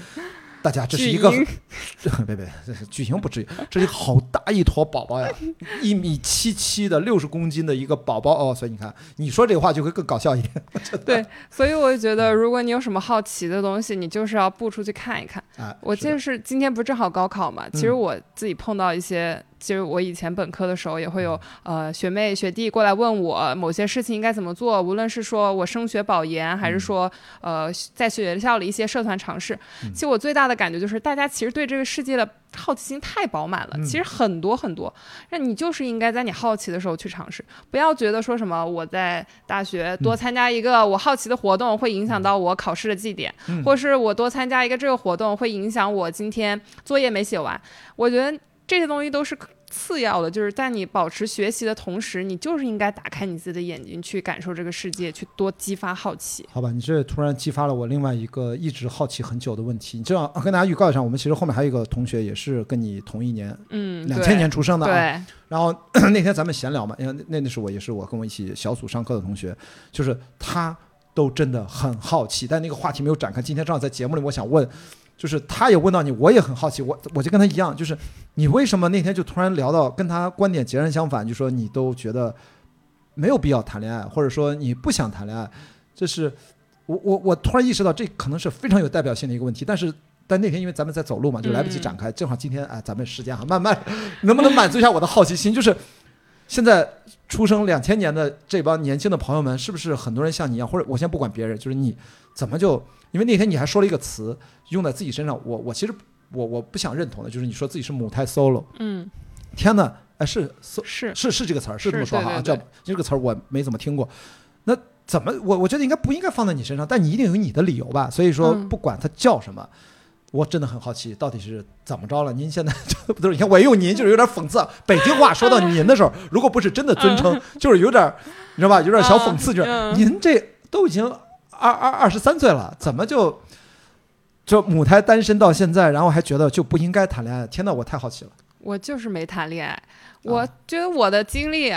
大家这是一个 别别，巨婴不至于，这是一个好大一坨宝宝呀，一米七七的六十公斤的一个宝宝哦，所以你看你说这个话就会更搞笑一点。对，所以我就觉得，如果你有什么好奇的东西，你就是要步出去看一看。哎，我就是今天不是正好高考嘛，其实嗯我自己碰到一些，其实我以前本科的时候也会有呃学妹学弟过来问我某些事情应该怎么做，无论是说我升学保研，还是嗯。说呃在学校里一些社团尝试。嗯。其实我最大的感觉就是，大家其实对这个世界的好奇心太饱满了，嗯。其实很多很多。那你就是应该在你好奇的时候去尝试，不要觉得说什么我在大学多嗯。参加一个我好奇的活动会影响到我考试的绩点，嗯。或是我多参加一个这个活动会影响我今天作业没写完。我觉得这些东西都是次要的，就是在你保持学习的同时，你就是应该打开你自己的眼睛，去感受这个世界，去多激发好奇。好吧，你这突然激发了我另外一个一直好奇很久的问题。你这样跟大家预告一下，我们其实后面还有一个同学也是跟你同一年，嗯，两千年出生的啊。对，然后 那天咱们闲聊嘛，因为那那是我也是我跟我一起小组上课的同学，就是他都真的很好奇，但那个话题没有展开。今天正好在节目里，我想问，就是他也问到你，我也很好奇，我我就跟他一样，就是你为什么那天就突然聊到跟他观点截然相反，就说你都觉得没有必要谈恋爱，或者说你不想谈恋爱，这是我我我突然意识到这可能是非常有代表性的一个问题，但是。但那天因为咱们在走路嘛，就来不及展开。正好今天哎，咱们时间还慢慢，能不能满足一下我的好奇心？就是现在出生两千年的这帮年轻的朋友们，是不是很多人像你一样？或者我先不管别人，就是你怎么就？因为那天你还说了一个词，用在自己身上，我我其实我我不想认同的，就是你说自己是母胎 solo。嗯，天呐，哎是是是是这个词儿，是这么说哈，对对对叫这个词儿我没怎么听过。那怎么我我觉得应该不应该放在你身上？但你一定有你的理由吧？所以说嗯不管它叫什么。我真的很好奇，到底是怎么着了？您现在 就不是？你看我用您，就是有点讽刺。北京话说到您的时候，如果不是真的尊称，就是有点儿，你知道吧？有点小讽刺，就是嗯您这都已经二二二十三岁了，怎么就就母胎单身到现在，然后还觉得就不应该谈恋爱？天呐，我太好奇了。我就是没谈恋爱，我觉得我的经历。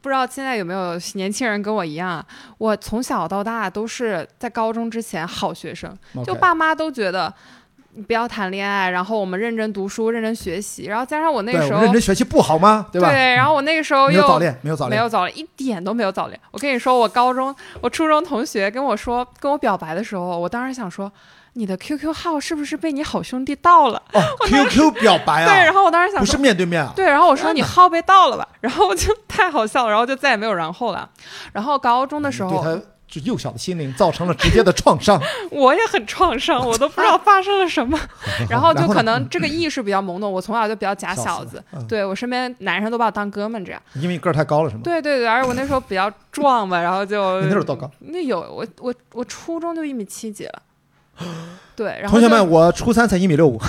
不知道现在有没有年轻人跟我一样啊？我从小到大都是在高中之前好学生，就爸妈都觉得你不要谈恋爱，然后我们认真读书、认真学习，然后加上我那，个时候认真学习不好吗？对吧？然后我那个时候又没有早恋，没有早恋，没有早恋，一点都没有早恋。我跟你说，我高中、我初中同学跟我说跟我表白的时候，我当时想说，你的 QQ 号是不是被你好兄弟盗了？哦，QQ 表白啊对，然啊，后我当时想不是说。面对面啊。对，然后我说你号被盗了吧，然后就太好笑了，然后就再也没有然后了。然后高中的时候，对他这幼小的心灵造成了直接的创伤。我也很创伤，我都不知道发生了什么。然后就可能这个意识比较懵懂，我从小就比较假小子，嗯对我身边男生都把我当哥们这样。因为你个儿太高了是吗？对对对，而且我那时候比较壮嘛，然后就你那时候多高？那有我我我初中就一米七几了，对，然后同学们，我初三才一米六五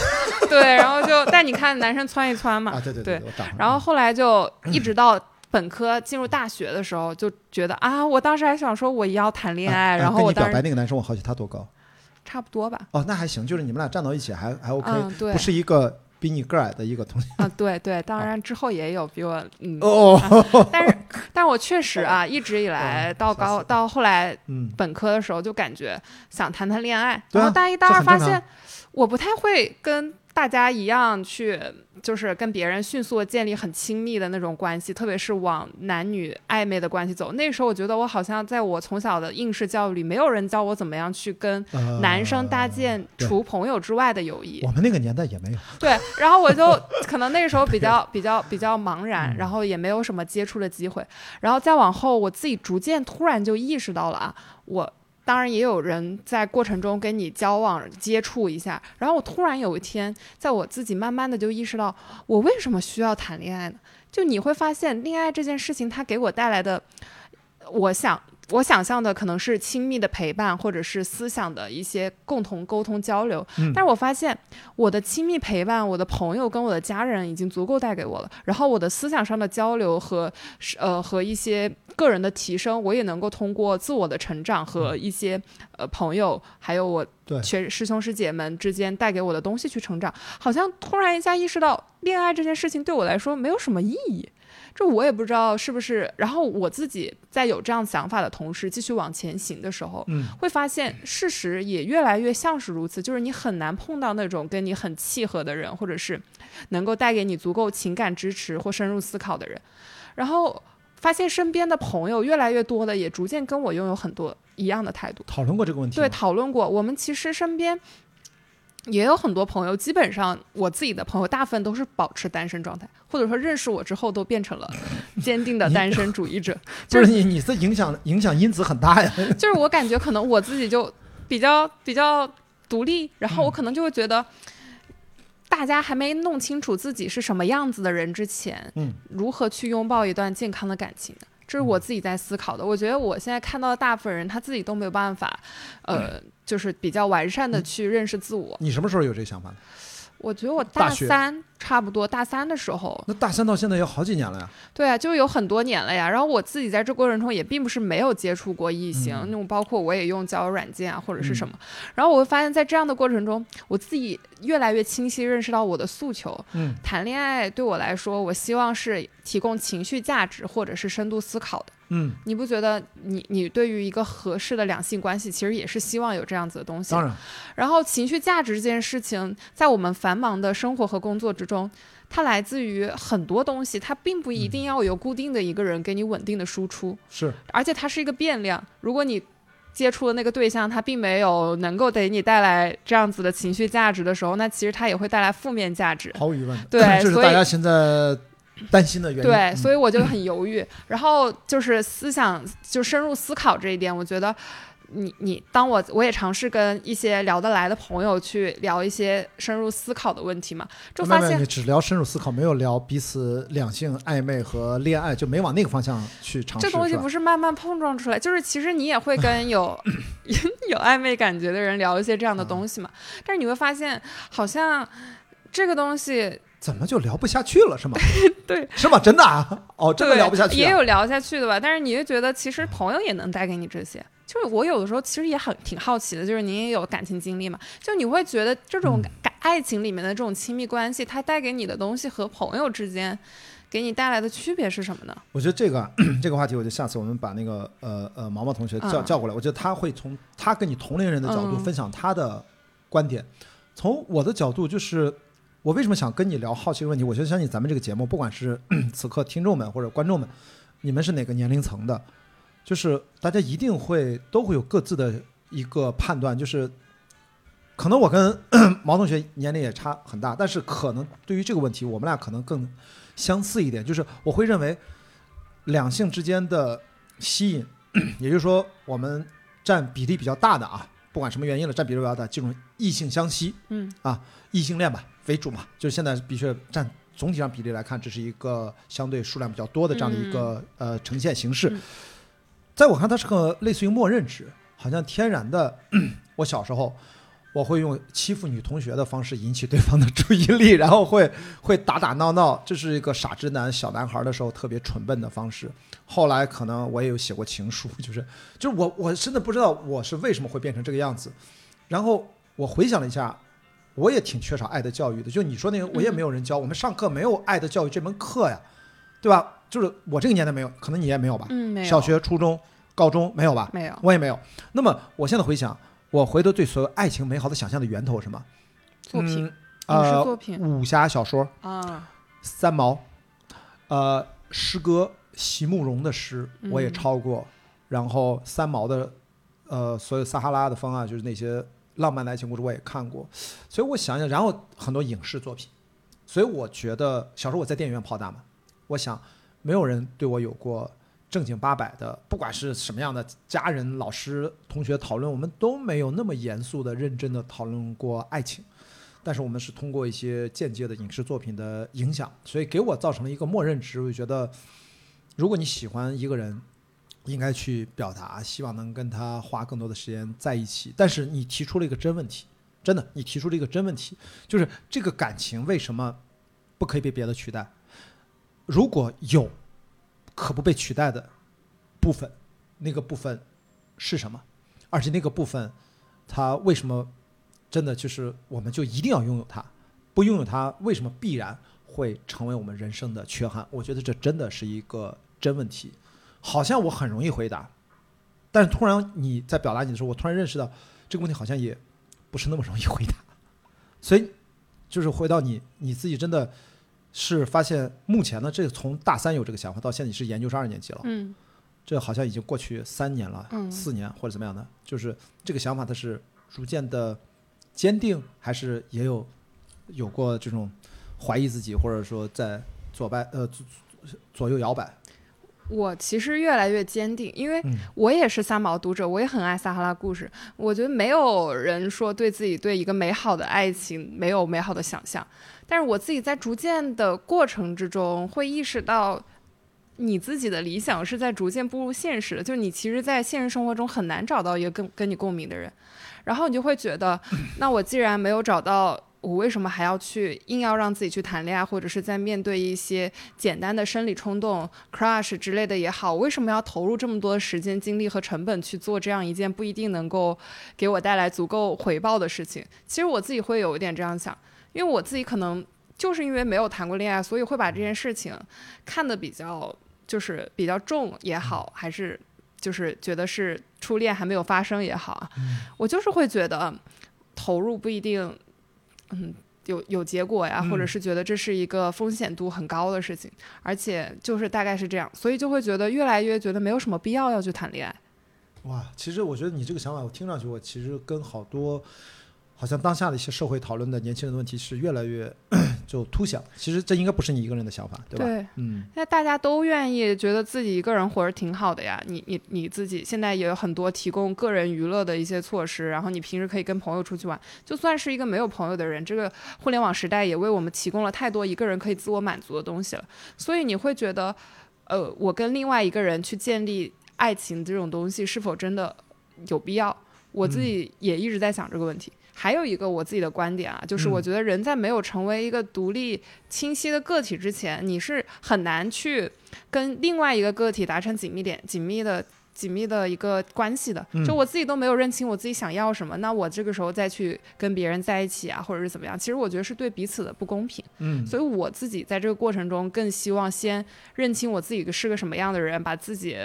对，然后就但你看男生窜一窜嘛，啊，对然后后来就一直到本科进入大学的时候，就觉得啊，我当时还想说我也要谈恋爱，然后我当时白那个男生，我好奇他多高？差不多吧，哦，那还行，就是你们俩站到一起还还 OK，、嗯，对不，是一个比你个儿矮的一个同学。啊，对对，当然之后也有比我嗯，哦，但是 但我确实啊，一直以来嗯到高到后来嗯，本科的时候就感觉想谈谈恋爱，然后大一大二发现我不太会跟大家一样去，就是跟别人迅速的建立很亲密的那种关系，特别是往男女暧昧的关系走。那时候我觉得我好像在我从小的应试教育里，没有人教我怎么样去跟呃男生搭建除朋友之外的友谊。我们那个年代也没有。对，然后我就 可能那个时候比较比较比较茫然，嗯然后也没有什么接触的机会，然后再往后，我自己逐渐突然就意识到了啊，我当然也有人在过程中跟你交往接触一下，然后我突然有一天，在我自己慢慢的就意识到，我为什么需要谈恋爱呢？就你会发现，恋爱这件事情它给我带来的，我想。我想象的可能是亲密的陪伴，或者是思想的一些共同沟通交流，嗯但是我发现我的亲密陪伴，我的朋友跟我的家人已经足够带给我了。然后我的思想上的交流和是呃和一些个人的提升，我也能够通过自我的成长和一些呃朋友，还有我对学师兄师姐们之间带给我的东西去成长。好像突然一下意识到，恋爱这件事情对我来说没有什么意义。这我也不知道是不是。然后我自己在有这样想法的同时，继续往前行的时候，嗯，会发现事实也越来越像是如此，就是你很难碰到那种跟你很契合的人，或者是能够带给你足够情感支持或深入思考的人。然后发现身边的朋友越来越多的，也逐渐跟我拥有很多一样的态度。讨论过这个问题。对，讨论过，我们其实身边。也有很多朋友，基本上我自己的朋友大部分都是保持单身状态，或者说认识我之后都变成了坚定的单身主义者。就是你，你这影响影响因子很大呀。就是我感觉可能我自己就比较比较独立，然后我可能就会觉得，大家还没弄清楚自己是什么样子的人之前，嗯，如何去拥抱一段健康的感情呢？这是我自己在思考的。我觉得我现在看到的大部分人，他自己都没有办法，呃，就是比较完善的去认识自我。你什么时候有这个想法的？我觉得我大三差不多大三的时候，那大三到现在有好几年了呀。对啊，就有很多年了呀。然后我自己在这过程中也并不是没有接触过异性，嗯那种包括我也用交友软件啊或者是什么。然后我会发现，在这样的过程中，我自己越来越清晰认识到我的诉求。嗯谈恋爱对我来说，我希望是提供情绪价值或者是深度思考的。嗯，你不觉得你你对于一个合适的两性关系，其实也是希望有这样子的东西？当然，然后情绪价值这件事情，在我们繁忙的生活和工作之中，它来自于很多东西，它并不一定要有固定的一个人给你稳定的输出，是而且它是一个变量。如果你接触的那个对象，他并没有能够给你带来这样子的情绪价值的时候，那其实它也会带来负面价值。毫无疑问。对这是大家现在担心的原因。对，嗯所以我就很犹豫。然后就是思想，就深入思考这一点，我觉得你你，当我我也尝试跟一些聊得来的朋友去聊一些深入思考的问题嘛，就发现你只聊深入思考，没有聊彼此两性暧昧和恋爱，就没往那个方向去尝试。这东西不是慢慢碰撞出来，就是其实你也会跟有 有暧昧感觉的人聊一些这样的东西嘛，但是你会发现好像这个东西怎么就聊不下去了？是吗？对，是吗？真的啊？哦，真的聊不下去、啊。也有聊下去的吧，但是你就觉得其实朋友也能带给你这些。就是我有的时候其实也很挺好奇的，就是您也有感情经历嘛，就你会觉得这种嗯感爱情里面的这种亲密关系，它带给你的东西和朋友之间给你带来的区别是什么呢？我觉得这个 这个话题，我就下次我们把那个呃呃毛毛同学叫、嗯叫过来，我觉得他会从他跟你同龄人的角度嗯分享他的观点。从我的角度，就是我为什么想跟你聊好奇的问题？我觉得相信咱们这个节目，不管是 此刻听众们或者观众们，你们是哪个年龄层的，就是大家一定会都会有各自的一个判断，就是可能我跟 毛同学年龄也差很大，但是可能对于这个问题，我们俩可能更相似一点，就是我会认为两性之间的吸引，也就是说我们占比例比较大的啊，不管什么原因了，占比例比较大，这种异性相吸，嗯。啊，异性恋吧为主嘛，就是现在的确占总体上比例来看，这是一个相对数量比较多的这样的一个、呃呈现形式。嗯。在我看，它是个类似于默认值，好像天然的。我小时候，我会用欺负女同学的方式引起对方的注意力，然后会 会打打闹闹，这是一个傻直男小男孩的时候特别蠢笨的方式。后来可能我也有写过情书，就是就是我 我真的不知道我是为什么会变成这个样子。然后我回想了一下，我也挺缺少爱的教育的。就你说那个，我也没有人教，我们上课没有爱的教育这门课呀，对吧？就是我这个年代没有，可能你也没有吧？嗯，没有小学、初中、高中没有吧？没有我也没有。那么我现在回想，我回头对所有爱情美好的想象的源头是什么？作品，嗯影视呃，作品武侠小说、啊，三毛，呃，诗歌，席慕容的诗我也嗯抄过，然后三毛的，呃，所有撒哈拉的风啊，就是那些浪漫的爱情故事我也看过，所以我想想，然后很多影视作品，所以我觉得小时候我在电影院泡大嘛，我想没有人对我有过正经八百的，不管是什么样的家人、老师、同学讨论，我们都没有那么严肃的、认真的讨论过爱情。但是我们是通过一些间接的影视作品的影响，所以给我造成了一个默认值。我就觉得，如果你喜欢一个人，应该去表达，希望能跟他花更多的时间在一起。但是你提出了一个真问题，真的，你提出了一个真问题，就是这个感情为什么不可以被别的取代？如果有可不被取代的部分，那个部分是什么？而且那个部分，它为什么真的就是我们就一定要拥有它？不拥有它，为什么必然会成为我们人生的缺憾？我觉得这真的是一个真问题。好像我很容易回答，但是突然你在表达你的时候，我突然认识到这个问题好像也不是那么容易回答。所以就是回到你你自己，真的是发现目前呢，这个从大三有这个想法，到现在你是研究生二年级了，嗯这好像已经过去三年了，嗯四年或者怎么样的，就是这个想法它是逐渐的坚定，还是也有有过这种怀疑自己，或者说在左摆呃左左右摇摆？我其实越来越坚定，因为嗯我也是三毛读者，我也很爱撒哈拉故事。我觉得没有人说对自己对一个美好的爱情没有美好的想象，但是我自己在逐渐的过程之中会意识到，你自己的理想是在逐渐步入现实的，就是你其实，在现实生活中很难找到一个跟跟你共鸣的人，然后你就会觉得，那我既然没有找到。我为什么还要去硬要让自己去谈恋爱，或者是在面对一些简单的生理冲动、crush 之类的也好，我为什么要投入这么多时间、精力和成本去做这样一件不一定能够给我带来足够回报的事情？其实我自己会有一点这样想，因为我自己可能就是因为没有谈过恋爱，所以会把这件事情看得比较就是比较重也好，还是就是觉得是初恋还没有发生也好啊，我就是会觉得投入不一定。嗯，有有结果呀，嗯或者是觉得这是一个风险度很高的事情，而且就是大概是这样，所以就会觉得越来越觉得没有什么必要要去谈恋爱。哇，其实我觉得你这个想法，我听上去，我其实跟好多好像当下的一些社会讨论的年轻人的问题是越来越就凸显。其实这应该不是你一个人的想法，对吧？对，嗯，那大家都愿意觉得自己一个人活着挺好的呀。你你你自己现在也有很多提供个人娱乐的一些措施，然后你平时可以跟朋友出去玩。就算是一个没有朋友的人，这个互联网时代也为我们提供了太多一个人可以自我满足的东西了。所以你会觉得，呃，我跟另外一个人去建立爱情这种东西是否真的有必要？我自己也一直在想这个问题。还有一个我自己的观点啊，就是我嗯觉得人在没有成为一个独立清晰的个体之前，你是很难去跟另外一个个体达成紧密点、紧密的、紧密的一个关系的。嗯就我自己都没有认清我自己想要什么，那我这个时候再去跟别人在一起啊，或者是怎么样，其实我觉得是对彼此的不公平。嗯，所以我自己在这个过程中更希望先认清我自己是个什么样的人，把自己。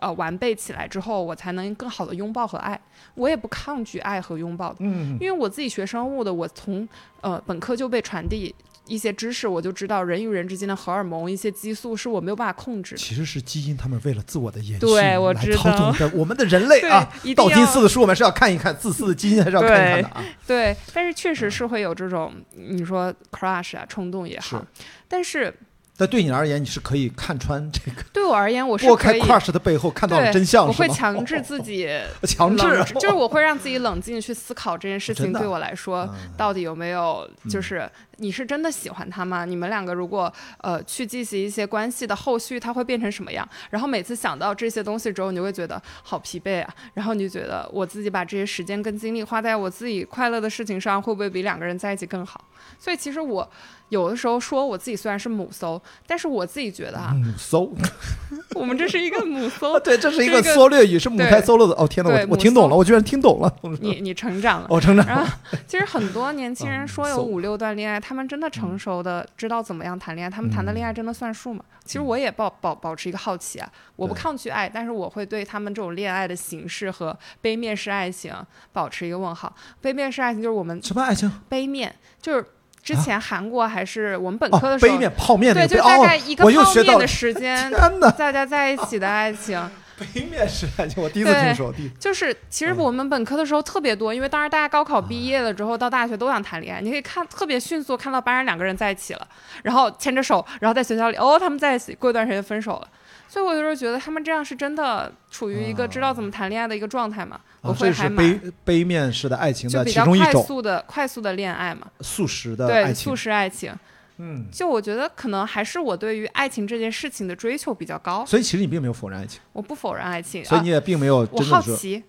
呃，完备起来之后，我才能更好的拥抱和爱。我也不抗拒爱和拥抱的，嗯因为我自己学生物的，我从呃本科就被传递一些知识，我就知道人与人之间的荷尔蒙、一些激素是我没有办法控制的。其实是基因，他们为了自我的延续，对我知来操道我们的人类啊。道金要斯的书我们是要看一看，自私的基因还是要看一看的啊。对，但是确实是会有这种你说 crush 啊、冲动也好是，但是但对你而言，你是可以看穿这个，对我而言，我是拨开 crush 的背后看到了，真相，我会强制 自己强制冷，就是我会让自己冷静去思考这件事情对我来说嗯到底有没有，就是你是真的喜欢他吗？你们两个如果呃去进行一些关系的后续，他会变成什么样？然后每次想到这些东西之后，你就会觉得好疲惫啊。然后你就觉得我自己把这些时间跟精力花在我自己快乐的事情上，会不会比两个人在一起更好？所以其实我有的时候说我自己虽然是母搜，但是我自己觉得啊，母搜，我们这是一个母搜，对，这是一个缩略语，是母胎对 solo 的。哦，天哪，我我听懂了，我居然听懂了。你你成长了。我成长然后，其实很多年轻人说有五六段恋爱，他们真的成熟的知道怎么样谈恋爱，他们谈的恋爱真的算数吗？其实我也保保保持一个好奇啊，我不抗拒爱，但是我会对他们这种恋爱的形式和杯面式爱情保持一个问号。杯面式爱情就是我们什么爱情？杯面，就是之前韩国还是我们本哦科的，时候，杯面泡面对，就大概一个泡面的时间，大家在一起的爱情。杯面式爱情，我第一次对听说。就是其实嗯我们本科的时候特别多，因为当时大家高考毕业了之后到大学都想谈恋爱，你可以看特别迅速看到班上两个人在一起了，然后牵着手，然后在学校里哦他们在一起，过一段时间分手了。所以我有时候觉得他们这样是真的处于一个知道怎么谈恋爱的一个状态嘛，我啊，会还这是杯蛮杯面式的爱情的就比较其中一种快速的快速的恋爱嘛，速食的爱对，速。食爱情。嗯，就我觉得可能还是我对于爱情这件事情的追求比较高，所以其实你并没有否认爱情，我不否认爱情，啊所以你也并没有我真的说，好奇，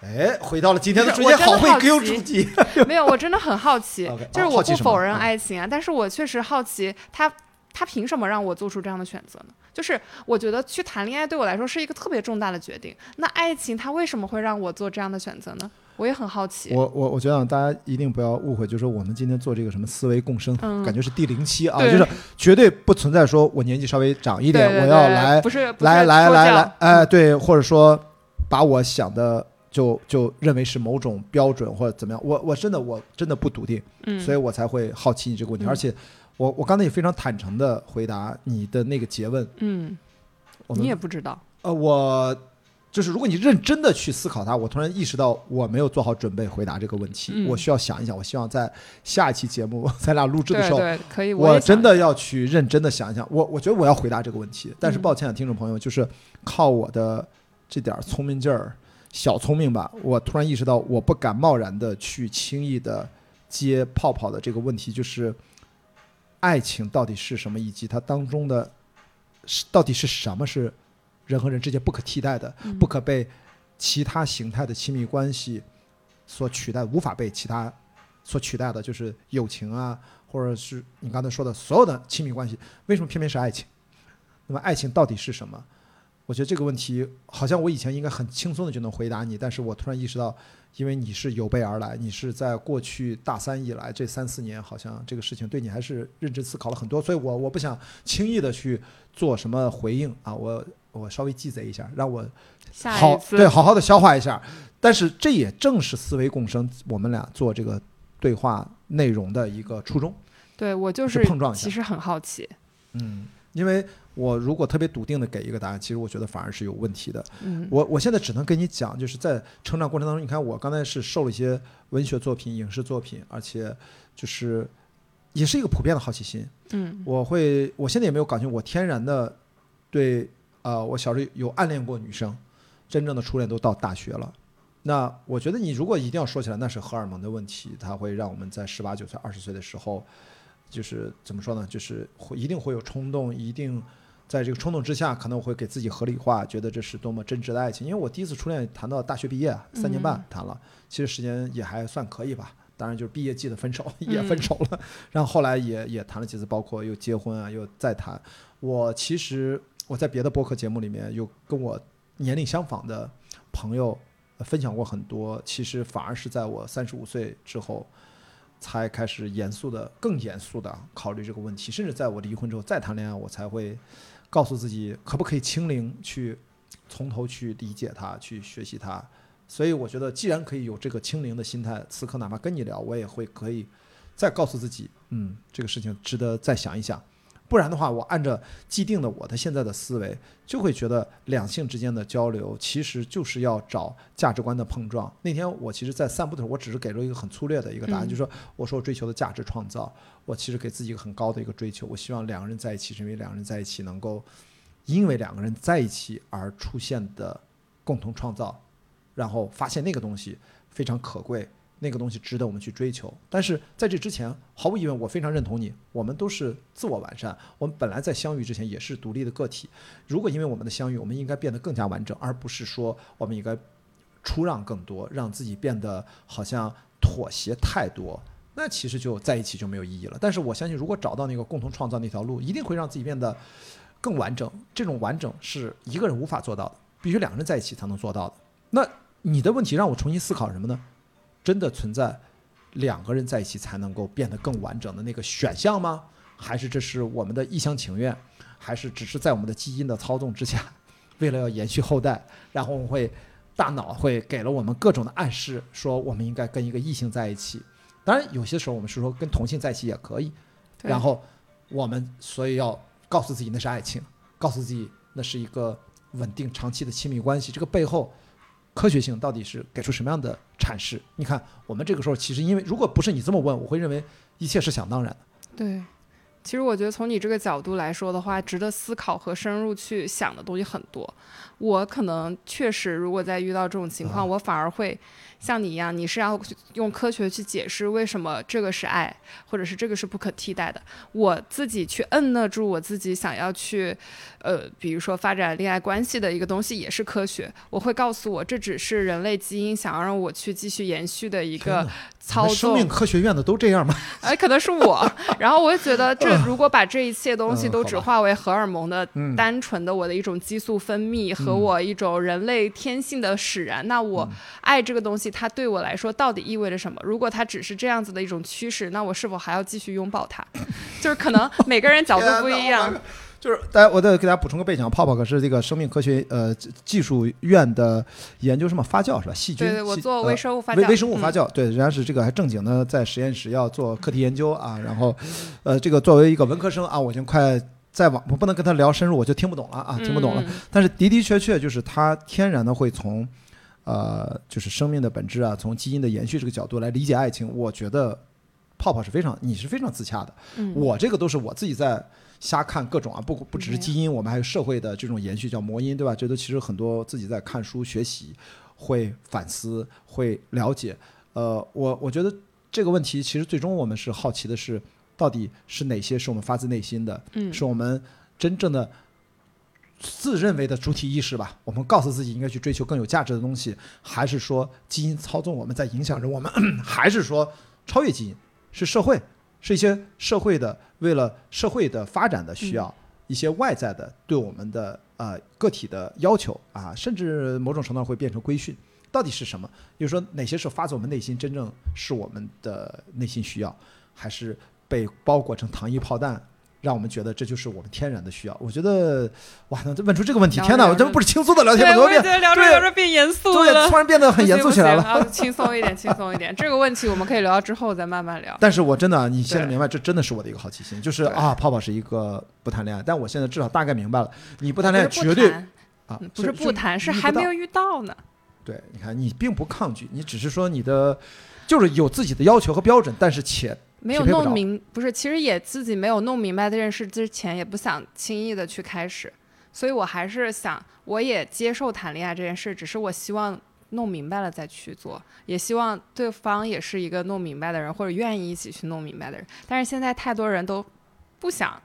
哎，回到了今天的主题，好会给我奇出题。没有，我真的很好奇 就是我不否认嗯爱情啊，但是我确实好奇他他凭什么让我做出这样的选择呢？就是我觉得去谈恋爱对我来说是一个特别重大的决定，那爱情它为什么会让我做这样的选择呢？我也很好奇。我我我觉得大家一定不要误会，就是我们今天做这个什么思维共生，嗯感觉是第零期啊，就是绝对不存在说我年纪稍微长一点，对对我要来不是不是来来来来，哎，对，或者说把我想的就就认为是某种标准或者怎么样，我我真的我真的不笃定，嗯，所以我才会好奇你这个问题，嗯。而且我我刚才也非常坦诚的回答你的那个诘问，嗯，你也不知道，呃我。就是如果你认真的去思考它，我突然意识到我没有做好准备回答这个问题，嗯我需要想一想。我希望在下一期节目咱俩录制的时候，对对，可以，我真的要去认真的想一想，我我觉得我要回答这个问题，但是嗯抱歉啊，听众朋友，就是靠我的这点儿聪明劲儿，小聪明吧，我突然意识到我不敢贸然的去轻易的接泡泡的这个问题，就是爱情到底是什么，以及它当中的是到底是什么是人和人之间不可替代的、嗯不可被其他形态的亲密关系所取代，无法被其他所取代的，就是友情啊，或者是你刚才说的所有的亲密关系，为什么偏偏是爱情？那么爱情到底是什么？我觉得这个问题好像我以前应该很轻松的就能回答你，但是我突然意识到，因为你是有备而来，你是在过去大三以来这三四年，好像这个事情对你还是认真思考了很多，所以我我不想轻易的去做什么回应啊，我我稍微记贼一下，让我好对好好的消化一下。但是这也正是思维共生，我们俩做这个对话内容的一个初衷。对我就是碰撞一下其实很好奇，嗯，因为我如果特别笃定的给一个答案，其实我觉得反而是有问题的。嗯，我我现在只能跟你讲，就是在成长过程当中，你看我刚才是受了一些文学作品、影视作品，而且就是也是一个普遍的好奇心。嗯我会，我现在也没有感觉我天然的对，呃，我小时候有暗恋过女生，真正的初恋都到大学了。那我觉得你如果一定要说起来，那是荷尔蒙的问题，它会让我们在十八九岁、二十岁的时候，就是怎么说呢？就是会一定会有冲动，一定在这个冲动之下，可能我会给自己合理化，觉得这是多么真挚的爱情。因为我第一次初恋谈到大学毕业，三年半嗯谈了，其实时间也还算可以吧。当然就是毕业季的分手也分手了，然后后来也也谈了几次，包括又结婚啊，又再谈。我其实我在别的播客节目里面有跟我年龄相仿的朋友呃分享过很多，其实反而是在我三十五岁之后，才开始严肃的、更严肃的考虑这个问题，甚至在我离婚之后再谈恋爱，我才会告诉自己可不可以清零，去从头去理解他，去学习他。所以我觉得，既然可以有这个清零的心态，此刻哪怕跟你聊，我也会可以再告诉自己，嗯，这个事情值得再想一想。不然的话，我按照既定的我的现在的思维，就会觉得两性之间的交流其实就是要找价值观的碰撞。那天我其实，在散步的时候，我只是给了一个很粗略的一个答案，嗯就是说，我说我追求的价值创造，我其实给自己一个很高的一个追求，我希望两个人在一起，是因为两个人在一起能够因为两个人在一起而出现的共同创造，然后发现那个东西非常可贵，那个东西值得我们去追求。但是在这之前，毫无疑问，我非常认同你，我们都是自我完善。我们本来在相遇之前也是独立的个体。如果因为我们的相遇，我们应该变得更加完整，而不是说我们应该出让更多，让自己变得好像妥协太多。那其实就在一起就没有意义了。但是我相信，如果找到那个共同创造那条路，一定会让自己变得更完整。这种完整是一个人无法做到的，必须两个人在一起才能做到的。那你的问题让我重新思考什么呢？真的存在两个人在一起才能够变得更完整的那个选项吗？还是这是我们的一厢情愿？还是只是在我们的基因的操纵之下，为了要延续后代，然后我们会大脑会给了我们各种的暗示，说我们应该跟一个异性在一起。当然，有些时候我们是说跟同性在一起也可以。然后我们所以要告诉自己那是爱情，告诉自己那是一个稳定长期的亲密关系。这个背后科学性到底是给出什么样的阐释？你看，我们这个时候其实因为如果不是你这么问，我会认为一切是想当然的。对，其实我觉得从你这个角度来说的话，值得思考和深入去想的东西很多。我可能确实，如果在遇到这种情况，啊我反而会像你一样，你是要用科学去解释为什么这个是爱，或者是这个是不可替代的。我自己去摁得住我自己想要去，呃，比如说发展恋爱关系的一个东西，也是科学。我会告诉我，这只是人类基因想要让我去继续延续的一个操作生。命科学院的都这样吗？哎，可能是我。然后我就觉得，这如果把这一切东西都只化为荷尔蒙的嗯单纯的我的一种激素分泌和嗯我一种人类天性的使然，那我爱这个东西，它对我来说到底意味着什么？如果它只是这样子的一种趋势，那我是否还要继续拥抱它？就是可能 每个人角度不一样。就是大家，我再给大家补充个背景，泡泡可是这个生命科学呃技术院的研究什么发酵是吧？细菌，对对，我做微生物发酵，微微生物发嗯酵，对，人家是这个还正经的在实验室要做课题研究啊，然后，呃，这个作为一个文科生啊，我已经快在网，我不能跟他聊深入，我就听不懂了啊，听不懂了。嗯但是的的确确就是它天然的会从，呃，就是生命的本质啊，从基因的延续这个角度来理解爱情，我觉得泡泡是非常，你是非常自洽的。嗯我这个都是我自己在瞎看各种啊，不不只是基因，我们还有社会的这种延续，叫魔音，对吧？这都其实很多自己在看书学习，会反思，会了解。呃，我我觉得这个问题其实最终我们是好奇的是，到底是哪些是我们发自内心的，嗯是我们真正的自认为的主体意识吧？我们告诉自己应该去追求更有价值的东西，还是说基因操纵我们在影响着我们，还是说超越基因是社会，是一些社会的为了社会的发展的需要，一些外在的对我们的呃个体的要求啊，甚至某种程度上会变成规训。到底是什么？就是说哪些是发自我们内心，真正是我们的内心需要，还是被包裹成糖衣炮弹，让我们觉得这就是我们天然的需要？我觉得，哇，能问出这个问题，天哪！聊着聊着我真不是轻松的聊天我觉得聊着对聊着变严肃对，了突。然变得很严肃起来了。轻松一点，轻松一点。这个问题我们可以聊到之后再慢慢聊。但是我真的，你现在明白，这真的是我的一个好奇心，就是啊，泡泡是一个不谈恋爱，但我现在至少大概明白了，你不谈恋爱绝对啊嗯，不是不谈，是还没有遇到呢。对，你看你并不抗拒，你只是说你的就是有自己的要求和标准，但是且没有弄明，不是，其实也自己没有弄明白这件事之前，也不想轻易的去开始，所以我还是想，我也接受谈恋爱这件事，只是我希望弄明白了再去做，也希望对方也是一个弄明白的人，或者愿意一起去弄明白的人。但是现在太多人都不想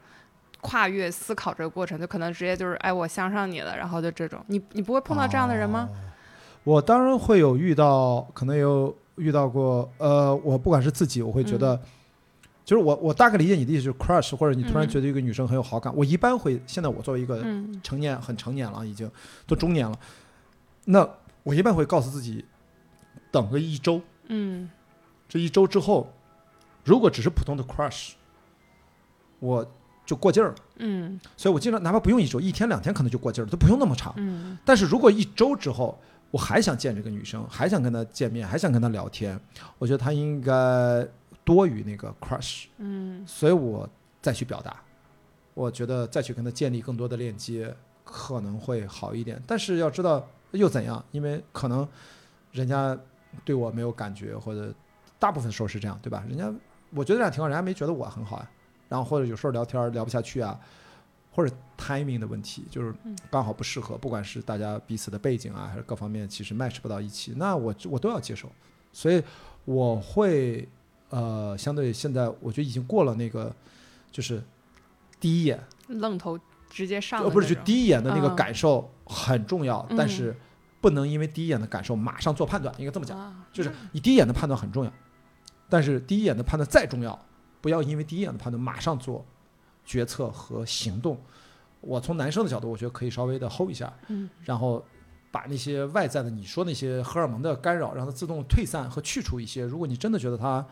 跨越思考这个过程，就可能直接就是，哎，我相上你了，然后就这种，你你不会碰到这样的人吗？我当然会有遇到，可能有遇到过，呃，我不管是自己，我会觉得，就是我我大概理解你的意思，就是 crush，或者你突然嗯。觉得一个女生很有好感，我一般会，现在我作为一个嗯。成年很成年了，已经都中年了，那我一般会告诉自己，等个一周，嗯。这一周之后，如果只是普通的 crush，我就过劲儿了。嗯。所以我经常哪怕不用一周，一天两天可能就过劲儿了，都不用那么长。嗯。但是如果一周之后，我还想见这个女生，还想跟她见面，还想跟她聊天，我觉得她应该多于那个 crush，嗯所以我再去表达，我觉得再去跟他建立更多的链接可能会好一点。但是要知道又怎样？因为可能人家对我没有感觉，或者大部分时候是这样，对吧？人家我觉得这样挺好，人家没觉得我很好呀。然后或者有时候聊天聊不下去啊，或者 timing 的问题，就是嗯刚好不适合，不管是大家彼此的背景啊，还是各方面，其实 match 不到一起，那我我都要接受，所以我会呃，相对现在我觉得已经过了那个就是第一眼，愣头直接上呃，不是就第一眼的那个嗯。感受很重要，但是不能因为第一眼的感受马上做判断，应该这么讲，啊就是你第一眼的判断很重要，但是第一眼的判断再重要，不要因为第一眼的判断马上做决策和行动。我从男生的角度，我觉得可以稍微的 hold 一下，嗯。然后把那些外在的你说那些荷尔蒙的干扰，让它自动退散和去除一些。如果你真的觉得它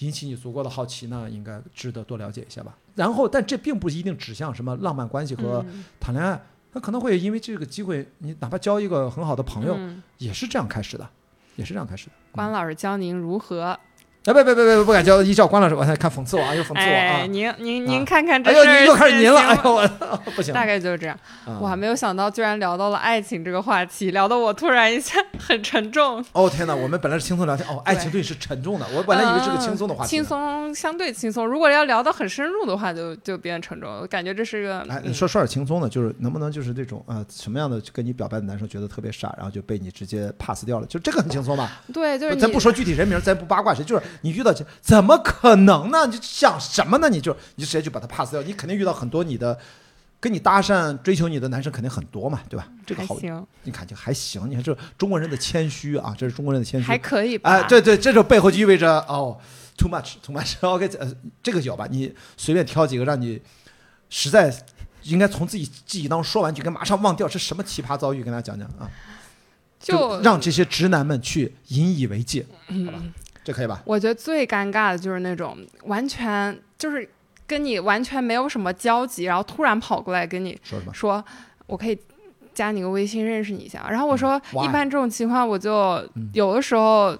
引起你足够的好奇，那应该值得多了解一下吧。然后，但这并不一定指向什么浪漫关系和嗯谈恋爱，那可能会因为这个机会，你哪怕交一个很好的朋友，嗯也是这样开始的，也是这样开始的。关老师教您如何哎，别别别别，不敢叫，一叫关老师，我 还看讽刺我啊，又讽刺我哎，啊！您您啊您看看这哎呦，事儿你又开始您了，哎呦我 不行，大概就是这样。啊我还没有想到，居然聊到了爱情这个话题，聊得我突然一下很沉重。哦天哪，我们本来是轻松聊天，哦，爱情对你是沉重的，我本来以为是个轻松的话题呢。轻松相对轻松。如果要聊得很深入的话，就就变沉重了。我感觉这是个，哎，嗯说说点轻松的，就是能不能就是这种啊、什么样的跟你表白的男生觉得特别傻，然后就被你直接 pass 掉了，就这个很轻松吧？对，就是咱不说具体人名，咱不八卦谁，就是你遇到这怎么可能呢？你想什么呢？你就你就直接就把他 pass 掉，你肯定遇到很多你的跟你搭讪追求你的男生肯定很多嘛，对吧？这个好，你看就还行，你看这中国人的谦虚啊，这是中国人的谦虚还。可以吧？哎，对对，这就背后就意味着哦，too much，too much。OK，呃，这个有吧？你随便挑几个让你实在应该从自己记忆当中说完就跟马上忘掉，是什么奇葩遭遇？跟大家讲讲啊，就让这些直男们去引以为戒，好吧？嗯，这可以吧？我觉得最尴尬的就是那种完全就是跟你完全没有什么交集，然后突然跑过来跟你说什么？说，我可以加你个微信认识你一下。然后我说，嗯一般这种情况我就嗯有的时候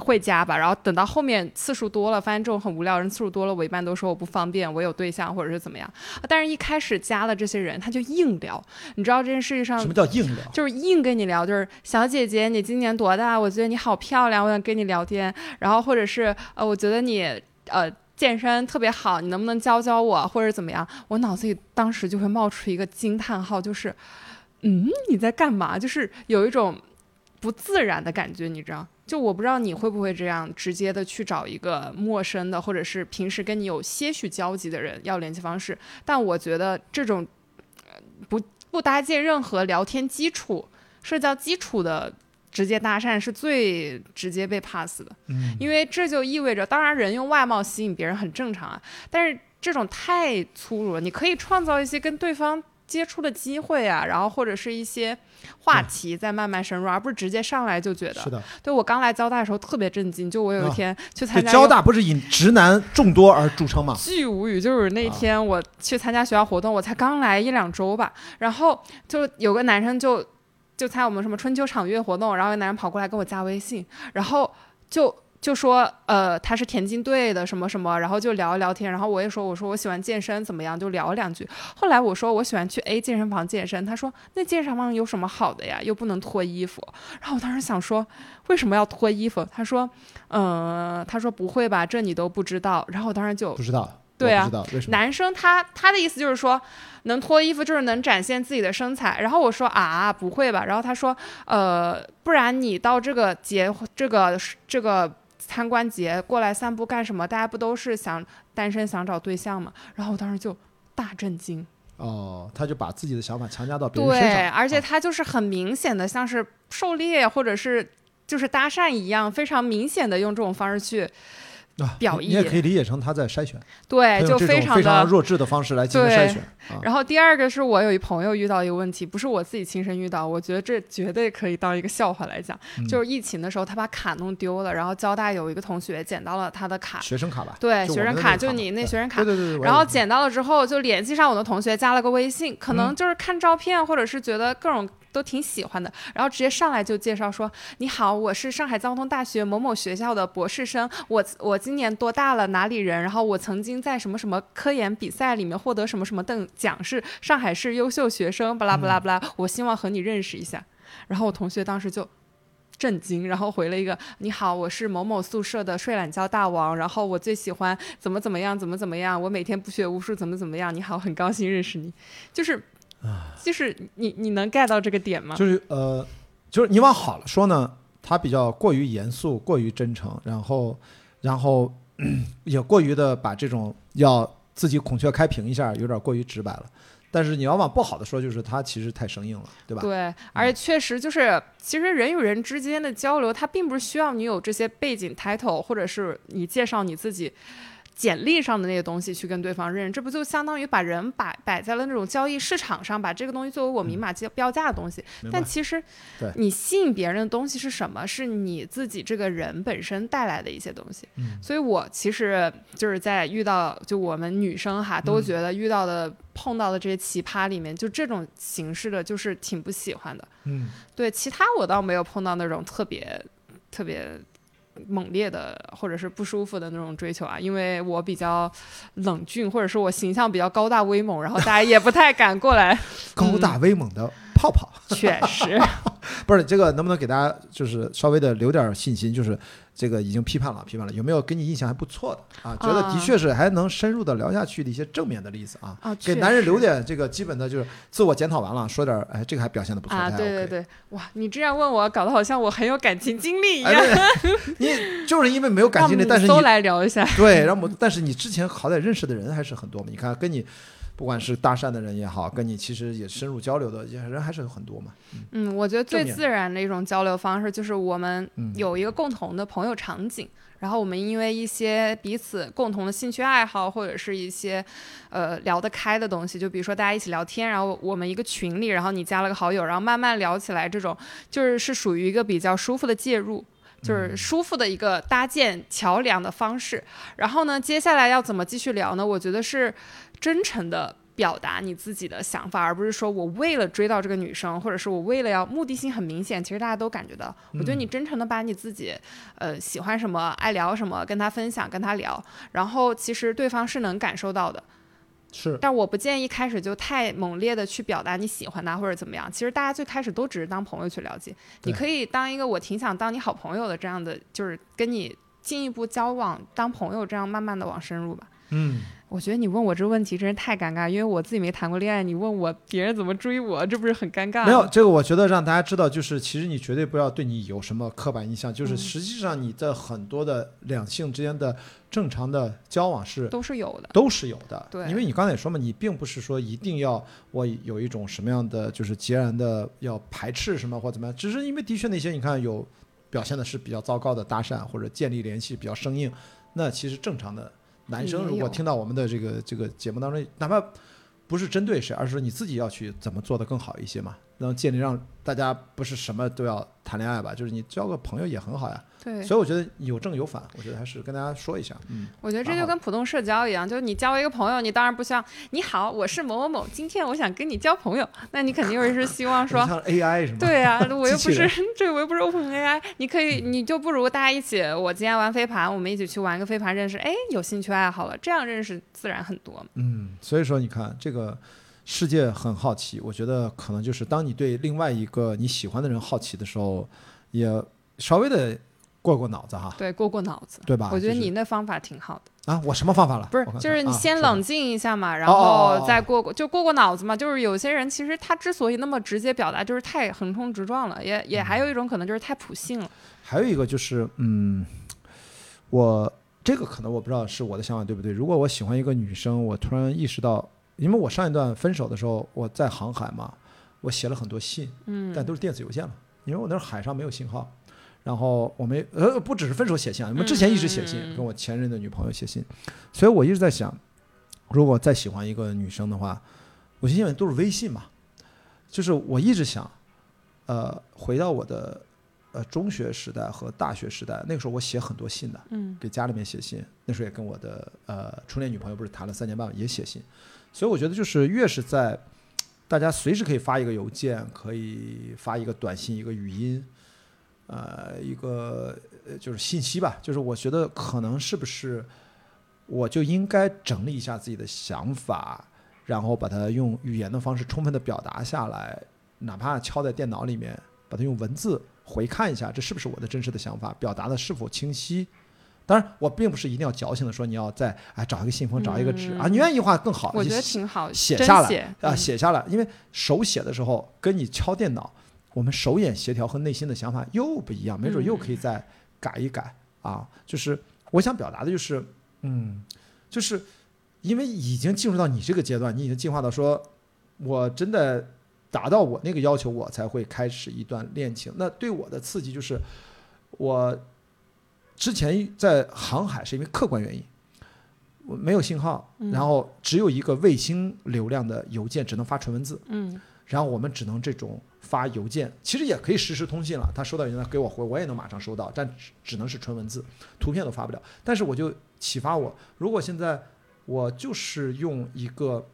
会加吧，然后等到后面次数多了，发现这种很无聊人次数多了，我一般都说我不方便，我有对象或者是怎么样。但是一开始加的这些人，他就硬聊，你知道这件事情上什么叫硬聊？就是硬跟你聊，就是小姐姐，你今年多大？我觉得你好漂亮，我想跟你聊天。然后或者是呃，我觉得你呃健身特别好，你能不能教教我，或者怎么样？我脑子里当时就会冒出一个惊叹号，就是嗯，你在干嘛？就是有一种不自然的感觉，你知道？就我不知道你会不会这样直接的去找一个陌生的，或者是平时跟你有些许交集的人要联系方式，但我觉得这种呃不不搭建任何聊天基础、社交基础的直接搭讪是最直接被 pass 的，嗯，因为这就意味着，当然人用外貌吸引别人很正常啊，但是这种太粗鲁了，你可以创造一些跟对方。接触的机会啊，然后或者是一些话题在慢慢深入，而不是直接上来就觉得。是的，对我刚来交大的时候特别震惊，就我有一啊天去参，加交大不是以直男众多而著称吗？巨无语，就是那啊天我去参加学校活动，我才刚来一两周吧，然后就有个男生就就参加我们什么春秋场月活动，然后男人跑过来跟我加微信，然后就就说呃他是田径队的什么什么，然后就聊一聊天，然后我也说我说我喜欢健身怎么样，就聊两句。后来我说我喜欢去 A 健身房健身，他说那健身房有什么好的呀？又不能脱衣服。然后我当时想说为什么要脱衣服？他说嗯、呃他说不会吧，这你都不知道。然后我当时就不知道，对啊？男生他他的意思就是说，能脱衣服就是能展现自己的身材。然后我说啊，不会吧？然后他说，呃，不然你到这个节这个这个参观节过来散步干什么？大家不都是想单身想找对象吗？然后我当时就大震惊。哦，他就把自己的想法强加到别人身对，上，而且啊他就是很明显的像是狩猎或者是就是搭讪一样，非常明显的用这种方式去啊表你你也可以理解成他在筛选，对，就非常非常的弱智的方式来进行筛选啊。然后第二个是我有一朋友遇到一个问题，不是我自己亲身遇到，我觉得这绝对可以当一个笑话来讲。嗯 就是疫情的时候，他把卡弄丢了，然后交大有一个同学捡到了他的卡，学生卡吧，对，学生卡，就你那学生卡对。对对对，然后捡到了之后，就联系上我的同学，加了个微信，可能就是看照片，或者是觉得各种都挺喜欢的，然后直接上来就介绍说：“你好，我是上海交通大学某某学校的博士生，我我今年多大了，哪里人？然后我曾经在什么什么科研比赛里面获得什么什么等奖，是上海市优秀学生，巴拉巴拉巴拉，我希望和你认识一下。”然后我同学当时就。震惊，然后回了一个“你好，我是某某宿舍的睡懒觉大王，然后我最喜欢怎么怎么样，怎么怎么样，我每天不学无术，怎么怎么样。你好，很高兴认识你。”就是，就是你你能 get 到这个点吗？就是呃，就是你往好了说呢，他比较过于严肃，过于真诚，然后然后 也过于的把这种要自己孔雀开屏一下，有点过于直白了。但是你要往不好的说，就是他其实太生硬了，对吧？对，而且确实就是，其实人与人之间的交流，它并不是需要你有这些背景 title，或者是你介绍你自己简历上的那些东西去跟对方认，这不就相当于把人摆摆在了那种交易市场上，把这个东西作为我明码标标价的东西。但其实对，你吸引别人的东西是什么？是你自己这个人本身带来的一些东西。嗯所以我其实就是在遇到就我们女生哈，都嗯觉得遇到的、碰到的这些奇葩里面，就这种形式的，就是挺不喜欢的。嗯，对，其他我倒没有碰到那种特别特别猛烈的或者是不舒服的那种追求啊，因为我比较冷峻，或者是我形象比较高大威猛，然后大家也不太敢过来。高大威猛的泡泡，确实，不是这个能不能给大家就是稍微的留点信心？就是这个已经批判了，批判了，有没有给你印象还不错的啊？觉得的啊确是还能深入的聊下去的一些正面的例子啊？啊，给男人留点这个基本的就是自我检讨完了，说点儿哎这个还表现的不错，啊，对对对，哇，你这样问我，搞得好像我很有感情经历一哎，样。对 你就是因为没有感情力，母搜但是你来聊一下，对，让我但是你之前好歹认识的人还是很多嘛。你看，跟你不管是搭讪的人也好，跟你其实也深入交流的人还是有很多嘛。嗯，我觉得最自然的一种交流方式就是我们嗯有一个共同的朋友场景，然后我们因为一些彼此共同的兴趣爱好，或者是一些呃聊得开的东西，就比如说大家一起聊天，然后我们一个群里，然后你加了个好友，然后慢慢聊起来，这种就是是属于一个比较舒服的介入。就是舒服的一个搭建桥梁的方式，然后呢，接下来要怎么继续聊呢？我觉得是真诚的表达你自己的想法，而不是说我为了追到这个女生，或者是我为了要目的性很明显，其实大家都感觉到。我觉得你真诚的把你自己，呃，喜欢什么、爱聊什么，跟他分享，跟他聊，然后其实对方是能感受到的。是，但我不建议一开始就太猛烈的去表达你喜欢他或者怎么样。其实大家最开始都只是当朋友去了解，你可以当一个我挺想当你好朋友的这样的，就是跟你进一步交往当朋友，这样慢慢的往深入吧。嗯，我觉得你问我这个问题真是太尴尬，因为我自己没谈过恋爱，你问我别人怎么追我，这不是很尴尬？没有这个，我觉得让大家知道，就是其实你绝对不要对你有什么刻板印象，就是嗯实际上你的很多的两性之间的正常的交往是都是有的。都是有的，对因为你刚才也说嘛，你并不是说一定要我有一种什么样的就是截然的要排斥什么或怎么样，只是因为的确那些你看有表现的是比较糟糕的搭讪或者建立联系比较生硬，那其实正常的男生如果听到我们的这个这个节目当中，哪怕不是针对谁，而是说你自己要去怎么做的更好一些嘛，能建立让大家不是什么都要谈恋爱吧，就是你交个朋友也很好呀。对，所以我觉得有正有反，我觉得还是跟大家说一下，嗯，我觉得这就跟普通社交一样，就是你交一个朋友，你当然不希望你好，我是某某某，今天我想跟你交朋友，那你肯定是希望 说。像 AI 什么？对呀、我又不是 这，我又不是 Open AI，你可以，你就不如大家一起，我今天玩飞盘，我们一起去玩个飞盘，认识，哎，有兴趣爱好了，这样认识自然很多。嗯，所以说你看这个世界很好奇，我觉得可能就是当你对另外一个你喜欢的人好奇的时候，也稍微的过过脑子哈，对，过过脑子。对吧？我觉得你那方法挺好的，啊，我什么方法了？不是就是你先冷静一下嘛，然后再过过，就过过脑子嘛。就是有些人其实他之所以那么直接表达，就是太横冲直撞了，也也还有一种可能就是太普信了。还有一个就是，嗯，我这个可能我不知道是我的想法对不对。如果我喜欢一个女生，我突然意识到，因为我上一段分手的时候，我在航海嘛，我写了很多信，嗯，但都是电子邮件了，因为我那儿海上没有信号。然后我没呃，不只是分手写信啊，我们之前一直写信，嗯跟我前任的女朋友写信，所以我一直在想，如果再喜欢一个女生的话，我现在都是微信嘛，就是我一直想，呃，回到我的呃中学时代和大学时代，那个时候我写很多信的，嗯给家里面写信，那时候也跟我的呃初恋女朋友不是谈了三年半，也写信，所以我觉得就是越是在大家随时可以发一个邮件，可以发一个短信，一个语音，呃，一个就是信息吧，就是我觉得可能是不是我就应该整理一下自己的想法，然后把它用语言的方式充分的表达下来，哪怕敲在电脑里面，把它用文字回看一下，这是不是我的真实的想法，表达的是否清晰。当然，我并不是一定要矫情的说你要再哎找一个信封，找一个纸、啊，嗯你愿意画更好。我觉得挺好，写下来写啊，嗯写下来，因为手写的时候跟你敲电脑我们手眼协调和内心的想法又不一样，没准又嗯可以再改一改啊。就是我想表达的就是，嗯，就是因为已经进入到你这个阶段，你已经进化到说，我真的达到我那个要求，我才会开始一段恋情。那对我的刺激就是，我之前在航海是因为客观原因，我没有信号，嗯然后只有一个卫星流量的邮件，只能发纯文字。嗯然后我们只能这种发邮件，其实也可以实时通信了。他收到邮件给我回，我也能马上收到，但只只能是纯文字，图片都发不了。但是我就启发我，如果现在我就是用一个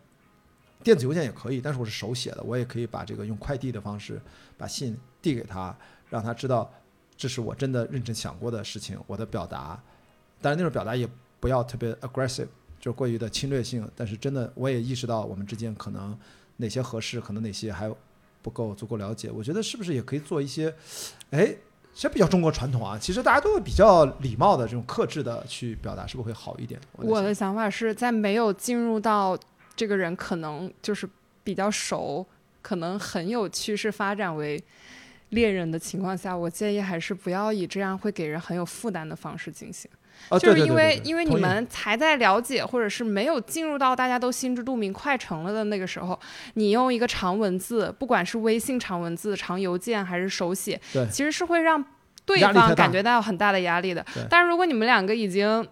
电子邮件也可以，但是我是手写的，我也可以把这个用快递的方式把信递给他，让他知道这是我真的认真想过的事情，我的表达。但是那种表达也不要特别 aggressive，就是过于的侵略性。但是真的我也意识到我们之间可能。哪些合适，可能哪些还不够足够了解。我觉得是不是也可以做一些，哎，这比较中国传统啊。其实大家都会比较礼貌的这种克制的去表达，是不是会好一点？我的想法是在没有进入到这个人可能就是比较熟，可能很有趋势发展为恋人的情况下，我建议还是不要以这样会给人很有负担的方式进行。啊，就是因为因为你们才在了解，或者是没有进入到大家都心知肚明、快成了的那个时候，你用一个长文字，不管是微信长文字、长邮件还是手写，对其实是会让对方感觉到很大的压力的对。但是如果你们两个已经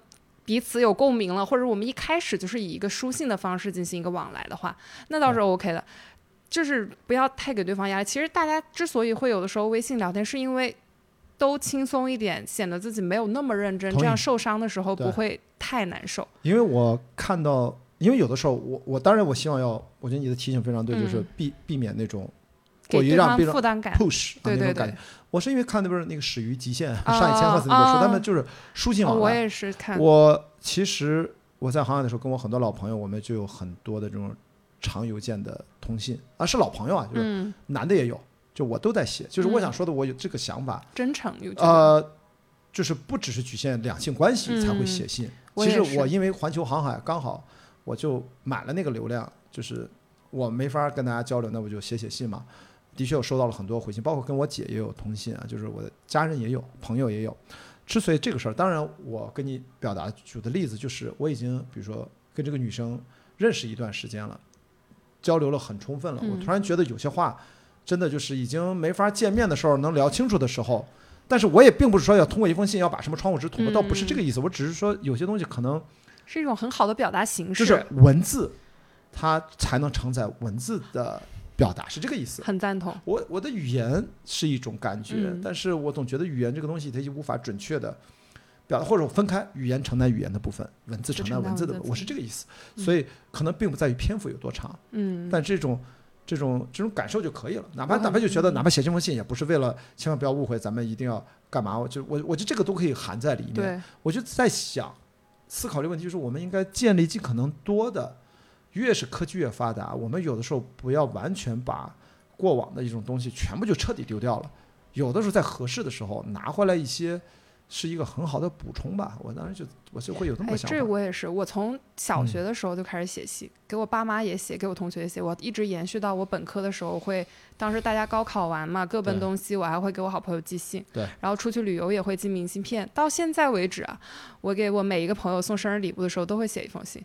彼此有共鸣了，或者我们一开始就是以一个书信的方式进行一个往来的话，那倒是 OK 的。就是不要太给对方压力。其实大家之所以会有的时候微信聊天，是因为都轻松一点，显得自己没有那么认真，这样受伤的时候不会太难受。因为我看到，因为有的时候我我当然我希望要，我觉得你的提醒非常对，嗯就是避避免那种过于让别人负担感。push 啊对对对那种感觉。，我是因为看那本那个《始于极限》啊上一千赫兹那本书，啊他们就是书信往来。哦我也是看，我其实我在航海的时候，跟我很多老朋友，我们就有很多的这种长邮件的通信啊，是老朋友啊，就是嗯，男的也有，就我都在写。就是我嗯想说的，我有这个想法，真诚有这个呃，就是不只是局限两性关系才会嗯写信。其实我因为环球航海刚好我就买了那个流量，就是我没法跟大家交流，那我就写写信嘛。的确，我收到了很多回信，包括跟我姐也有通信啊，就是我的家人也有，朋友也有。之所以这个事儿，当然我跟你表达举的例子就是，我已经比如说跟这个女生认识一段时间了，交流了很充分了，我嗯突然觉得有些话真的就是已经没法见面的时候能聊清楚的时候，但是我也并不是说要通过一封信要把什么窗户纸捅破，嗯倒不是这个意思，我只是说有些东西可能是一种很好的表达形式，就是文字，它才能承载文字的表达，是这个意思。很赞同。我我的语言是一种感觉，嗯但是我总觉得语言这个东西它就无法准确的表达，或者我分开语言承担语言的部分，文字承担文字的部分，我是这个意思。嗯所以可能并不在于篇幅有多长，嗯，但这种这种这种感受就可以了。哪怕哪怕就觉得，嗯哪怕写这封信也不是为了，千万不要误会，咱们一定要干嘛？我就我我觉得这个都可以含在里面。我就在想，思考这个问题，就是我们应该建立尽可能多的，越是科技越发达，我们有的时候不要完全把过往的一种东西全部就彻底丢掉了，有的时候在合适的时候拿回来一些，是一个很好的补充吧。我当时就我就会有这么哎，这个想法。我也是，我从小嗯学的时候就开始写信，给我爸妈也写，给我同学也写，我一直延续到我本科的时候会，当时大家高考完嘛，各奔东西，我还会给我好朋友寄信，对，然后出去旅游也会寄明信片，到现在为止啊，我给我每一个朋友送生日礼物的时候都会写一封信，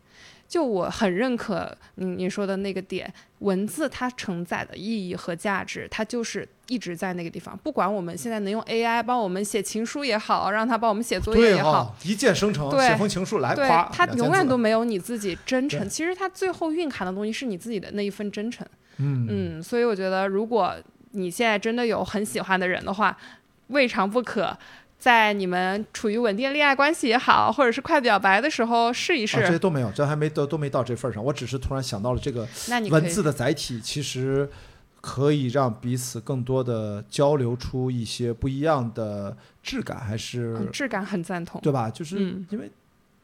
就我很认可你你说的那个点，文字它承载的意义和价值，它就是一直在那个地方，不管我们现在能用 AI 帮我们写情书也好，让它帮我们写作业也好。哈，一键生成，对写封情书来对夸，它永远都没有你自己真诚。其实它最后蕴含的东西是你自己的那一份真诚。嗯嗯，所以我觉得，如果你现在真的有很喜欢的人的话，未尝不可在你们处于稳定恋爱关系也好，或者是快表白的时候试一啊，这。些都没有，这还没都都没到这份儿上。我只是突然想到了这个文字的载体，其实可以让彼此更多的交流出一些不一样的质感，还是、嗯质感很赞同。对吧？就是嗯因为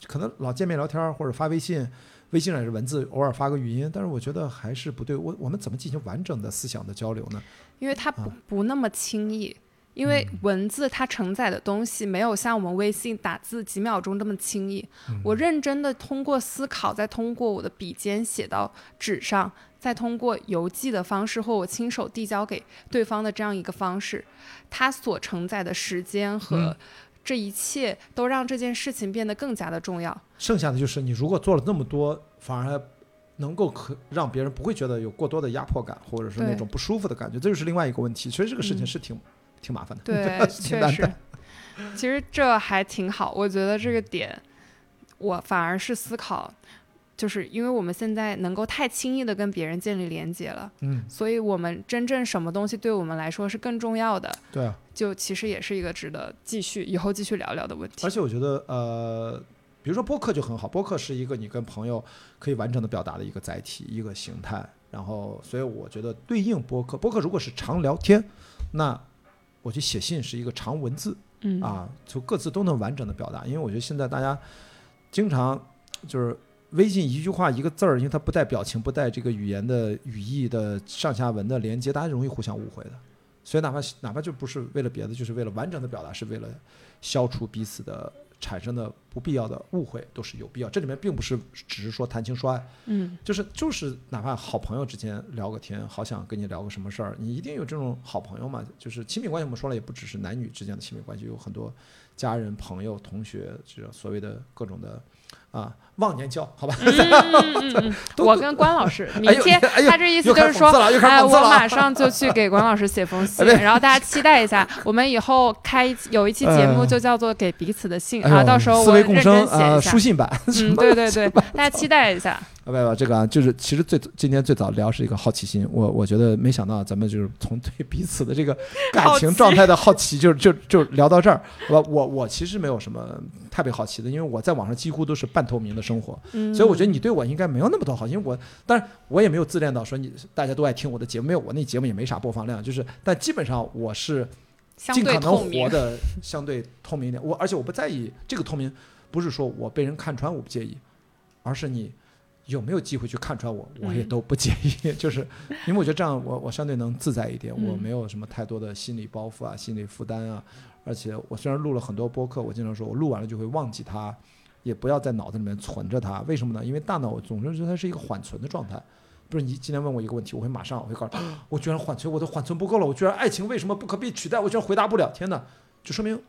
可能老见面聊天儿或者发微信，微信上也是文字，偶尔发个语音，但是我觉得还是不对。我我们怎么进行完整的思想的交流呢？因为它不啊不那么轻易。因为文字它承载的东西没有像我们微信打字几秒钟这么轻易。我认真的通过思考，再通过我的笔尖写到纸上，再通过邮寄的方式或我亲手递交给对方的这样一个方式，它所承载的时间和这一切都让这件事情变得更加的重要。剩下的就是你如果做了那么多，反而能够可让别人不会觉得有过多的压迫感，或者是那种不舒服的感觉，这就是另外一个问题。其实这个事情嗯是挺、挺麻烦的，对，挺确实难的。，其实这还挺好。我觉得这个点，我反而是思考，就是因为我们现在能够太轻易的跟别人建立连接了，嗯，所以我们真正什么东西对我们来说是更重要的，对啊。就其实也是一个值得继续以后继续聊聊的问题而。且我觉得，呃，比如说播客就很好，播客是一个你跟朋友可以完整的表达的一个载体、一个形态。然后，所以我觉得对应播客，播客如果是常聊天，那我觉得写信是一个长文字嗯啊，就各自都能完整的表达。因为我觉得现在大家经常就是微信一句话一个字儿，因为它不带表情、不带这个语言的语义的上下文的连接，大家容易互相误会的。所以哪怕哪怕就不是为了别的，就是为了完整的表达，是为了消除彼此的产生的不必要的误会，都是有必要。这里面并不是只是说谈情说爱，嗯就是就是哪怕好朋友之间聊个天，好想跟你聊个什么事儿，你一定有这种好朋友嘛。就是亲密关系，我们说了也不只是男女之间的亲密关系，有很多家人、朋友、同学，这种所谓的各种的啊忘年交，好吧？嗯嗯嗯，都我跟关老师 明天，他这意思就是说哎，我。马上就去给关老师写封信，哎然后大家期待一下，我们以后开有一期节目就叫做给彼此的信啊，到时候我认真写一下书。信版，嗯，对对对，大家期待一下。啊，不不，这个啊，就是其实最今天最早聊是一个好奇心，我我觉得没想到咱们就是从对彼此的这个感情状态的好奇，就就就聊到这儿。我我我其实没有什么特别好奇的，因为我在网上几乎都是半透明的生活，嗯，所以我觉得你对我应该没有那么多好，因为我当然我也没有自恋到说你大家都爱听我的节目，没有我那节目也没啥播放量，就是但基本上我是相对尽可能活。的相对透明一点。我而且我不在意这个透明，不是说我被人看穿我不介意，而是你有没有机会去看穿我，我也嗯都不介意。就是因为我觉得这样我我相对能自在一点，我嗯没有什么太多的心理包袱啊、心理负担啊。而且我虽然录了很多播客，我经常说我录完了就会忘记它。也不要在脑子里面存着它，为什么呢？因为大脑总是觉得它是一个缓存的状态。不是你今天问我一个问题，我会马上我会告诉你，我居然缓存，我的缓存不够了，我居然爱情为什么不可被取代，我居然回答不了。天哪，就说明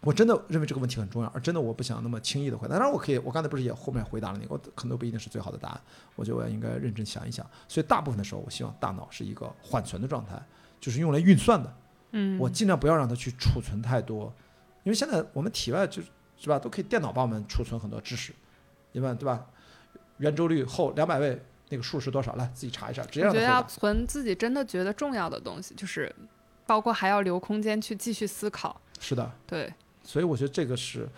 我真的认为这个问题很重要，而真的我不想那么轻易的回答。当然我可以，我刚才不是也后面回答了那个，我可能不一定是最好的答案，我觉得我也应该认真想一想。所以大部分的时候，我希望大脑是一个缓存的状态，就是用来运算的。嗯，我尽量不要让它去储存太多，因为现在我们体外就是是吧，都可以电脑帮我们储存很多知识，你们对吧？圆周率后两百位那个数是多少？来自己查一下，直接我觉得要。存自己真的觉得重要的东西，就是包括还要留空间去继续思考。是的，对，所以我觉得这个是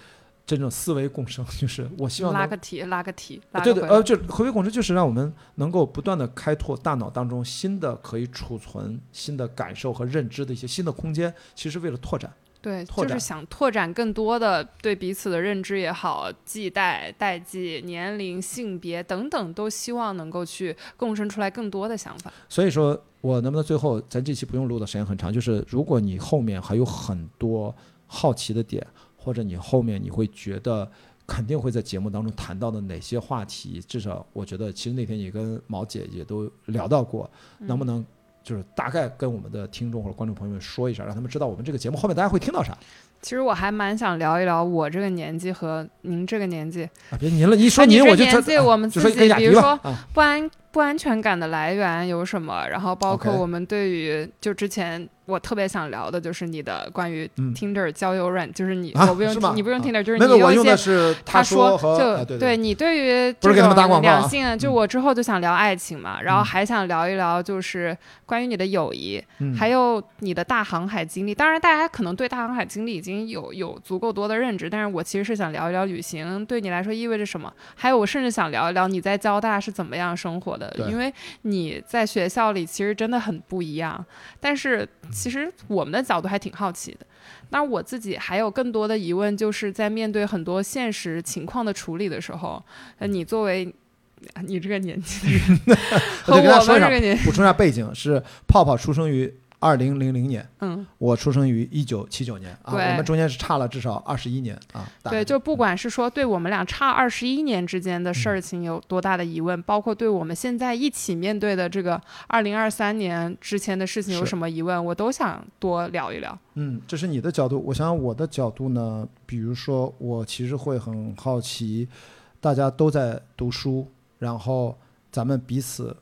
真正思维共生，就是我希望拉个题，拉个题，对对，呃，就回归共生，就是让我们能够不断的开拓大脑当中新的可以储存、新的感受和认知的一些新的空间，其实为了拓展。对，就是想拓展更多的对彼此的认知也好，系代、代际、年龄、性别等等，都希望能够去共生出来更多的想法。所以说我能不能最后，咱这期不用录的时间很长，就是如果你后面还有很多好奇的点，或者你后面你会觉得肯定会在节目当中谈到的哪些话题，至少我觉得其实那天你跟毛姐也都聊到过，能不能就是大概跟我们的听众或者观众朋友们说一下，让他们知道我们这个节目后面大家会听到啥其实我还蛮想聊一聊我这个年纪和您这个年纪，啊？别您了，一说您我就这年纪我们自己，比如说不安不安全感的来源有什么，然后包括我们对于就之前我特别想聊的就是你的关于嗯。Tinder 交友软，就是你、啊我不用你不用啊。Tinder，、就是你有一些用的是他说和就、啊对对你对于不是给他们打这种广告啊。两性，就嗯。我之后就想聊爱情嘛，然后嗯。还想聊一聊就是关于你的友谊，嗯。还有你的大航海经历。当然，大家可能对大航海经历已经有有足够多的认知，但是我其实是想聊一聊旅行对你来说意味着什么，还有我甚至想聊一聊你在交大是怎么样生活的，因为你在学校里其实真的很不一样，但是其实我们的角度还挺好奇的。那我自己还有更多的疑问，就是在面对很多现实情况的处理的时候，呃，你作为你这个年纪的人，和我们这个年，补充一下背景，是泡泡出生于二零零零年，嗯，我出生于一九七九年啊，我们中间是差了至少二十一年啊。对，就不管是说对我们俩差二十一年之间的事儿情有多大的疑问，包括对我们现在一起面对的这个二零二三年之前的事情有什么疑问，我都想多聊一聊。嗯，这是你的角度。我想想我的角度呢，比如说我其实会很好奇，大家都在读书，然后咱们彼此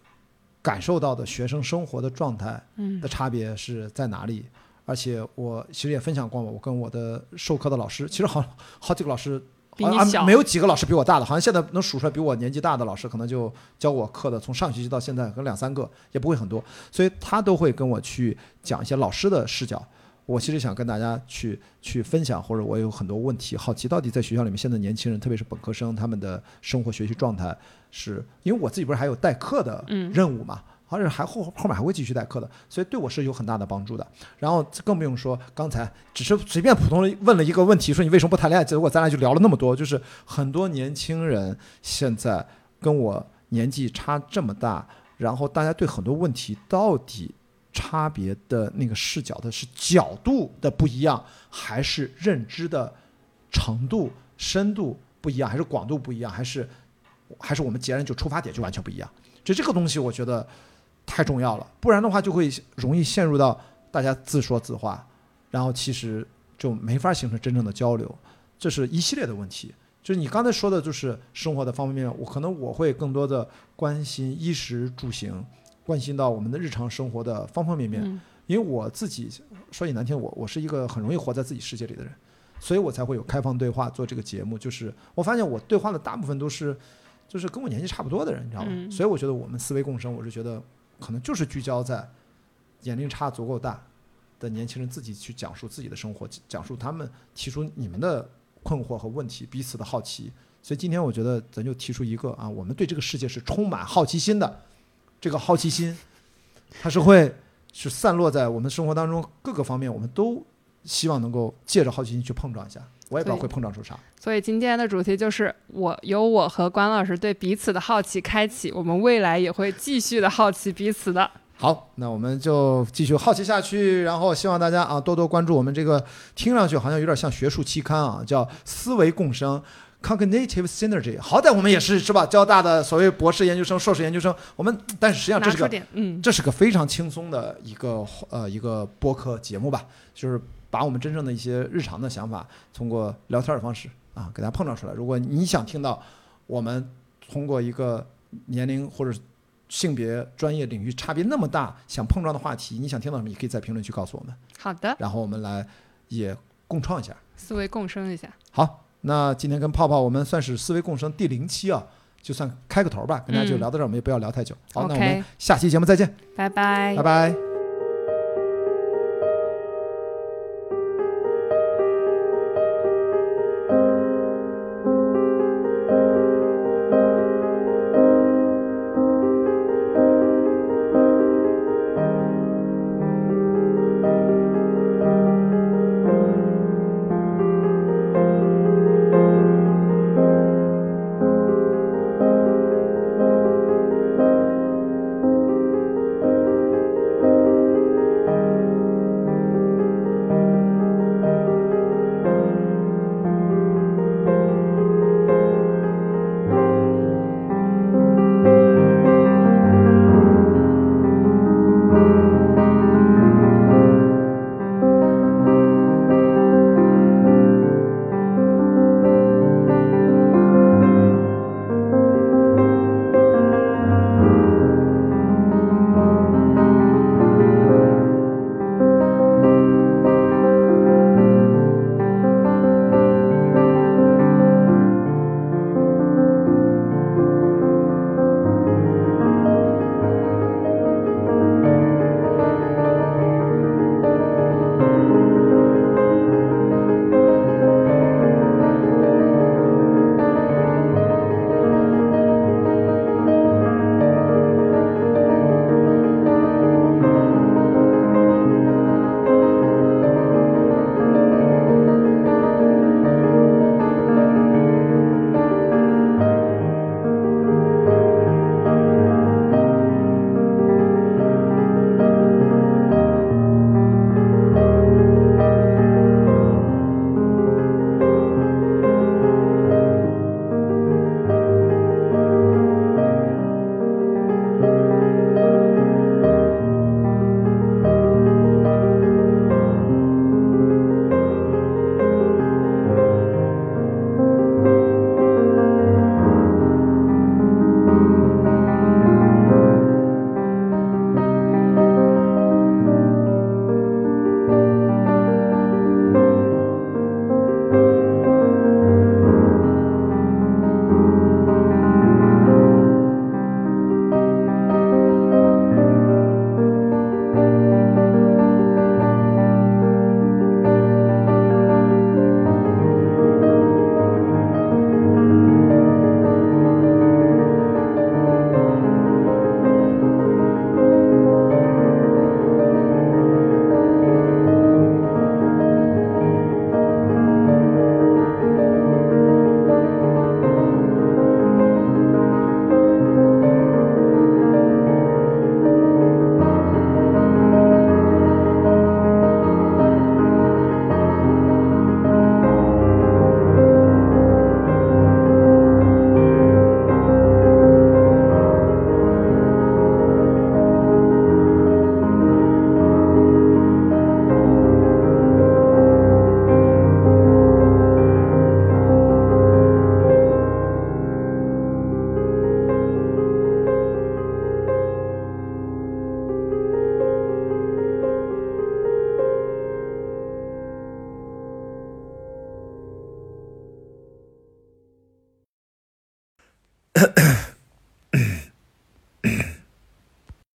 感受到的学生生活的状态嗯的差别是在哪里？而且我其实也分享过，我跟我的授课的老师，其实好好几个老师。好像没有几个老师比我大的，好像现在能数出来比我年纪大的老师，可能就教我课的，从上学期到现在可能两三个，也不会很多，所以他都会跟我去讲一些老师的视角。我其实想跟大家去去分享，或者我有很多问题好奇，到底在学校里面现在年轻人，特别是本科生，他们的生活学习状态是，因为我自己不是还有代课的嗯任务嘛，而且还后后面还会继续代课的，所以对我是有很大的帮助的。然后更不用说刚才只是随便普通的问了一个问题，说你为什么不谈恋爱？结果咱俩就聊了那么多，就是很多年轻人现在跟我年纪差这么大，然后大家对很多问题到底差别的那个视角的是角度的不一样，还是认知的程度、深度不一样，还是广度不一样，还是还是我们截然就出发点就完全不一样？就这个东西，我觉得太重要了，不然的话就会容易陷入到大家自说自话，然后其实就没法形成真正的交流，这是一系列的问题。就是你刚才说的，就是生活的方方面面，我可能我会更多的关心衣食住行，关心到我们的日常生活的方方面面。嗯因为我自己说句难听，我我是一个很容易活在自己世界里的人，所以我才会有开放对话做这个节目。就是我发现我对话的大部分都是，就是跟我年纪差不多的人，你知道吗？嗯所以我觉得我们思维共生，我是觉得可能就是聚焦在年龄差足够大的年轻人自己去讲述自己的生活，讲述他们提出你们的困惑和问题，彼此的好奇。所以今天我觉得咱就提出一个啊，我们对这个世界是充满好奇心的，这个好奇心它是会是散落在我们生活当中各个方面，我们都希望能够借着好奇心去碰撞一下。我也不知道会碰撞出啥。所以今天的主题就是我由我和关老师对彼此的好奇开启，我们未来也会继续的好奇彼此的。好，那我们就继续好奇下去，然后希望大家啊多多关注我们这个听上去好像有点像学术期刊啊，叫思维共生 （Cognitive Synergy）。好歹我们也是是吧？交大的所谓博士研究生、硕士研究生，我们但是实际上这是个嗯，这是个非常轻松的一个呃一个播客节目吧，就是把我们真正的一些日常的想法，通过聊天的方式啊给大家碰撞出来。如果你想听到我们通过一个年龄或者性别、专业领域差别那么大，想碰撞的话题，你想听到什么，也可以在评论区告诉我们，好的，然后我们来也共创一下。思维共生一下。好，那今天跟泡泡我们算是思维共生第零期啊，就算开个头吧，跟大家就嗯聊到这儿，我们也不要聊太久。好，那我们下期节目再见，拜拜拜拜。